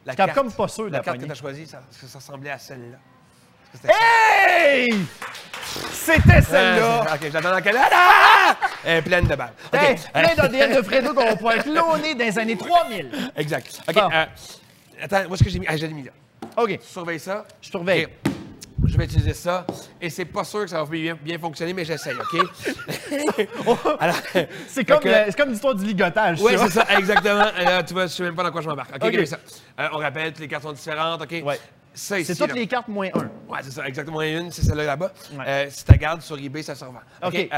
La J'étais comme pas sûr de La la carte que tu as choisie, ça, ça ressemblait à celle-là? Hey! C'était celle-là! Ah, OK, je la donne dans quelle... Ah! Elle est pleine de balles. OK. Hey, euh, plein d'ADN de Fredo qu'on va pouvoir cloner dans les années 3000. exact. OK. Bon. euh, attends, où est-ce que j'ai mis? Ah, je l'ai mis là. OK, Surveille ça. je surveille. Je vais utiliser ça. Et c'est pas sûr que ça va bien, bien fonctionner, mais j'essaye, OK? Alors, C'est comme, c'est comme l'histoire du ligotage. Oui, c'est ça, exactement. Là, tu vois, je sais même pas dans quoi je m'embarque. OK, OK. OK. ça. Euh, on rappelle, toutes les cartes sont différentes, OK? Ouais. C'est toutes là. les cartes moins 1. Ouais, c'est ça, exactement une, c'est celle-là là-bas. Ouais. Euh, si tu la gardes sur eBay, ça se revend. OK. OK.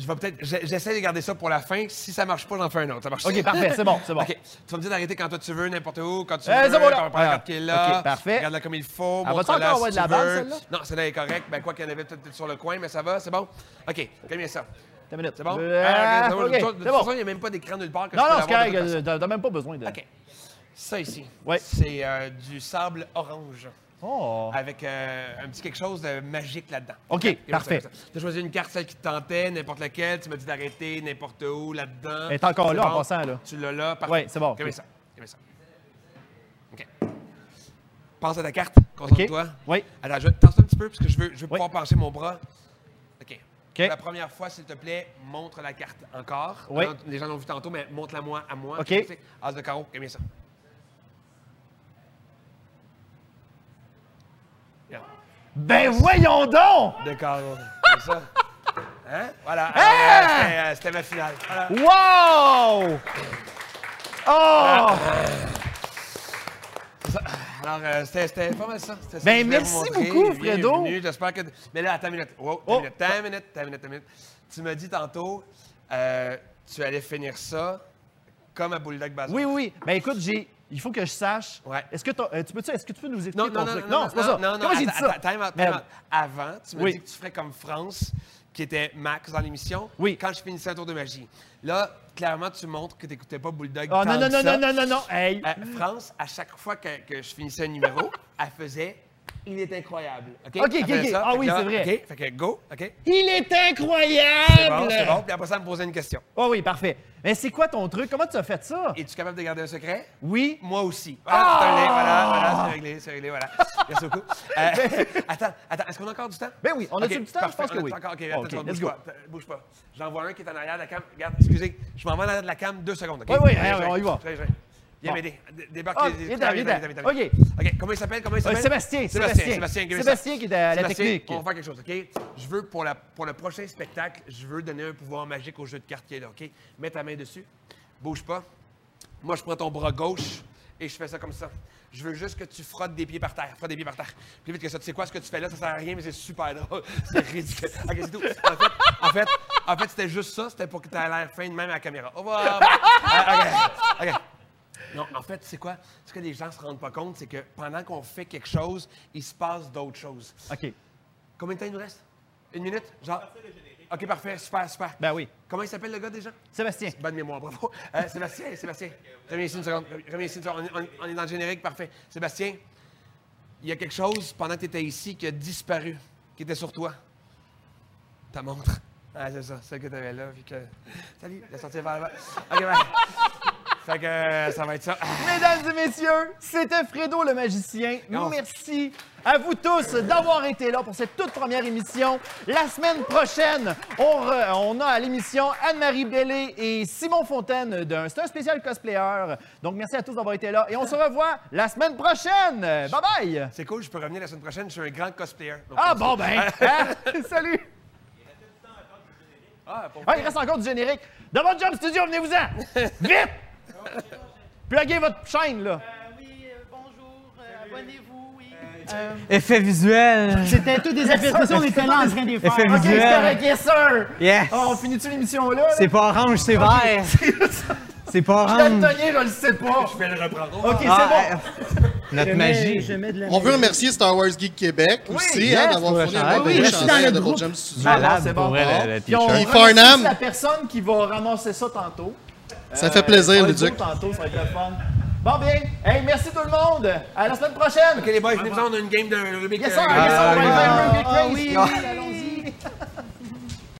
Je vais peut-être. J'essaie de garder ça pour la fin. Si ça marche pas, j'en fais un autre. Ça marche OK, parfait, c'est bon, c'est bon. OK. Tu vas me dire d'arrêter quand toi tu veux, n'importe où, quand tu Euh, veux. c'est bon, là. Ah, qui est là. OK, parfait. Regarde-la comme il faut. Elle montre-la encore si de la veux. celle-là? Non, celle-là est correcte. Ben, quoi qu'il y en avait peut-être sur le coin, mais ça va, c'est bon? OK, combien ça? T'as une minute. C'est bon? Euh, Ah, ok, OK, de toute façon, il n'y a même pas d'écran nulle part que Non, non, c'est correct. t'as même pas besoin de. OK. Ça ici, Ouais. c'est euh, du sable orange Oh. avec euh, un petit quelque chose de magique là-dedans. OK, Comme ça, parfait. comme. Tu as choisi une carte, celle qui te tentait, n'importe laquelle. Tu m'as dit d'arrêter n'importe où là-dedans. Elle est encore là, en bon. passant, là. Tu l'as là, parfait. Ouais, c'est bon, Combien OK. ça? Combien ça? OK. Pense à ta carte. Concentre-toi. Oui. Attends, je vais te un petit peu parce que je veux, je veux Oui. pouvoir pencher mon bras. OK. OK. La première fois, s'il te plaît, montre la carte encore. Oui. Alors, Les gens l'ont vu tantôt, mais montre-la moi à moi. OK. As de carreau, combien ça? Regarde. Ben voyons donc! De. C'est ça. Hein? Voilà. Ah! euh, c'était, euh, C'était ma finale. Voilà. Wow! Oh! Alors, euh, c'était c'était pas mal ça. Ben, merci beaucoup, Bienvenue. Fredo. J'espère que. Mais là, attends une minute. Wow, Oh. une minute. Attends une minute. Attends une minute. minute. Tu m'as dit tantôt, euh, tu allais finir ça comme à Bulldog Bazar. Oui, oui. Ben écoute, j'ai. Il faut que je sache. Ouais. Est-ce que euh, tu peux est-ce que tu peux nous expliquer Non, ton non, non, truc? non, c'est pas ça. non, non, Comment j'ai dit ça? attends, time out, time Merde. out. Avant, tu Oui. dit que tu ferais comme France, qui était Max dans l'émission, Oui. quand je finissais un tour de magie. Là, clairement, tu montres que tu n'écoutais pas Bulldog. Oh non, non, non, non, non, non, non. Hey! Euh, France, à chaque fois que, que je finissais un numéro, elle faisait Il est incroyable. OK? OK, OK, OK. ça. Ah Fait oui, que là, c'est vrai. OK, fait que go, OK? Il est C'est incroyable! bon, c'est bon. Puis après ça, elle me posait une question. Oh oui, parfait. Mais c'est quoi ton truc? Comment tu as fait ça? Es-tu capable de garder un secret? Oui. Moi aussi. Voilà, Ah! c'est réglé, voilà, voilà, c'est réglé, c'est réglé, voilà. Merci beaucoup. Euh, attends, attends, est-ce qu'on a encore du temps? Ben oui, on Ok, du temps? Je parfait, pense que on a oui. encore. OK, OK, attends, let's bouge go. pas, bouge pas. J'en vois un qui est en arrière de la cam. Regarde, excusez, je m'en vais en arrière de la cam deux secondes, OK? Oui, oui, allez, on y va. très, très. Viens m'aider. Débarque. Ah. OK. OK, comment il s'appelle? Comment il Euh, s'appelle? Sébastien, Sébastien, Sébastien. Qui est à la technique. On va faire quelque chose, OK? Je veux, pour, la, pour le prochain spectacle, je veux donner un pouvoir magique au jeu de cartes qui est là, OK? Mets ta main dessus. Bouge pas. Moi, je prends ton bras gauche et je fais ça comme ça. Je veux juste que tu frottes des pieds par terre. Frotte des pieds par terre. Plus vite que ça. Tu sais quoi, ce que tu fais là, ça sert à rien, mais c'est super drôle. C'est ridicule. OK, c'est tout. En fait, en fait, en fait c'était juste ça. C'était pour que tu aies l'air fin de même à la caméra. Au revoir. Ah, OK. OK. Non, en fait, c'est quoi? Ce que les gens se rendent pas compte, c'est que pendant qu'on fait quelque chose, il se passe d'autres choses. OK. Combien de temps il nous reste? Une minute? Genre? OK, parfait. Super, super. Ben oui. Comment il s'appelle le gars déjà? Sébastien. Bonne mémoire, bravo. Euh, Sébastien, Sébastien. Reviens ici une seconde. Reviens ici une seconde. On est, on est dans le générique, parfait. Sébastien, il y a quelque chose pendant que tu étais ici qui a disparu, qui était sur toi. Ta montre. Ah, c'est ça, celle que tu avais là. Puis que... Salut, la sortie vers. OK, bye. Fait que euh, ça va être ça. Mesdames et messieurs, c'était Fredo le magicien. Non. Merci à vous tous d'avoir été là pour cette toute première émission. La semaine prochaine, on, re- on a à l'émission Anne-Marie Bellé et Simon Fontaine d'un c'est un spécial cosplayer. Donc merci à tous d'avoir été là et on se revoit la semaine prochaine. Bye bye. C'est cool, je peux revenir la semaine prochaine. Je suis un grand cosplayer. Donc, Ah bon ben, hein? salut. Ah, Ah, il reste encore du générique. Dans votre job studio, venez-vous-en. Vite. Pluguez votre chaîne là. oui, bonjour, abonnez-vous, oui. Effet visuel. C'était toutes des expressions, on était là en train de les faire. Effet OK, c'est visuel. correct, yes sir. Yes. Ah, on finit-tu l'émission là? là? C'est pas orange, c'est vert. C'est pas orange. Daltonien, je le sais pas. Je vais le reprendre. OK, Ah, c'est bon. Notre magie. Je mets de la On veut remercier Star Wars Geek Québec aussi yes, hein, d'avoir pour le fourni chandail. un Oui, beau je suis dans le groupe. Studio. Malade c'est pour bon. vrai, le, le Puis on t-shirt. Puis remercie Farnham. la personne qui va ramasser ça tantôt. Ça fait plaisir, Euh, le on va Duc. Tantôt, ça va être le fun. Bon bien, hey, merci tout le monde. À la semaine prochaine. OK, les boys, venez-nous on a une game de Rubik. Yes euh, sir, yes sir, on va faire un Rubik Ah Race. oui, oui, allons-y.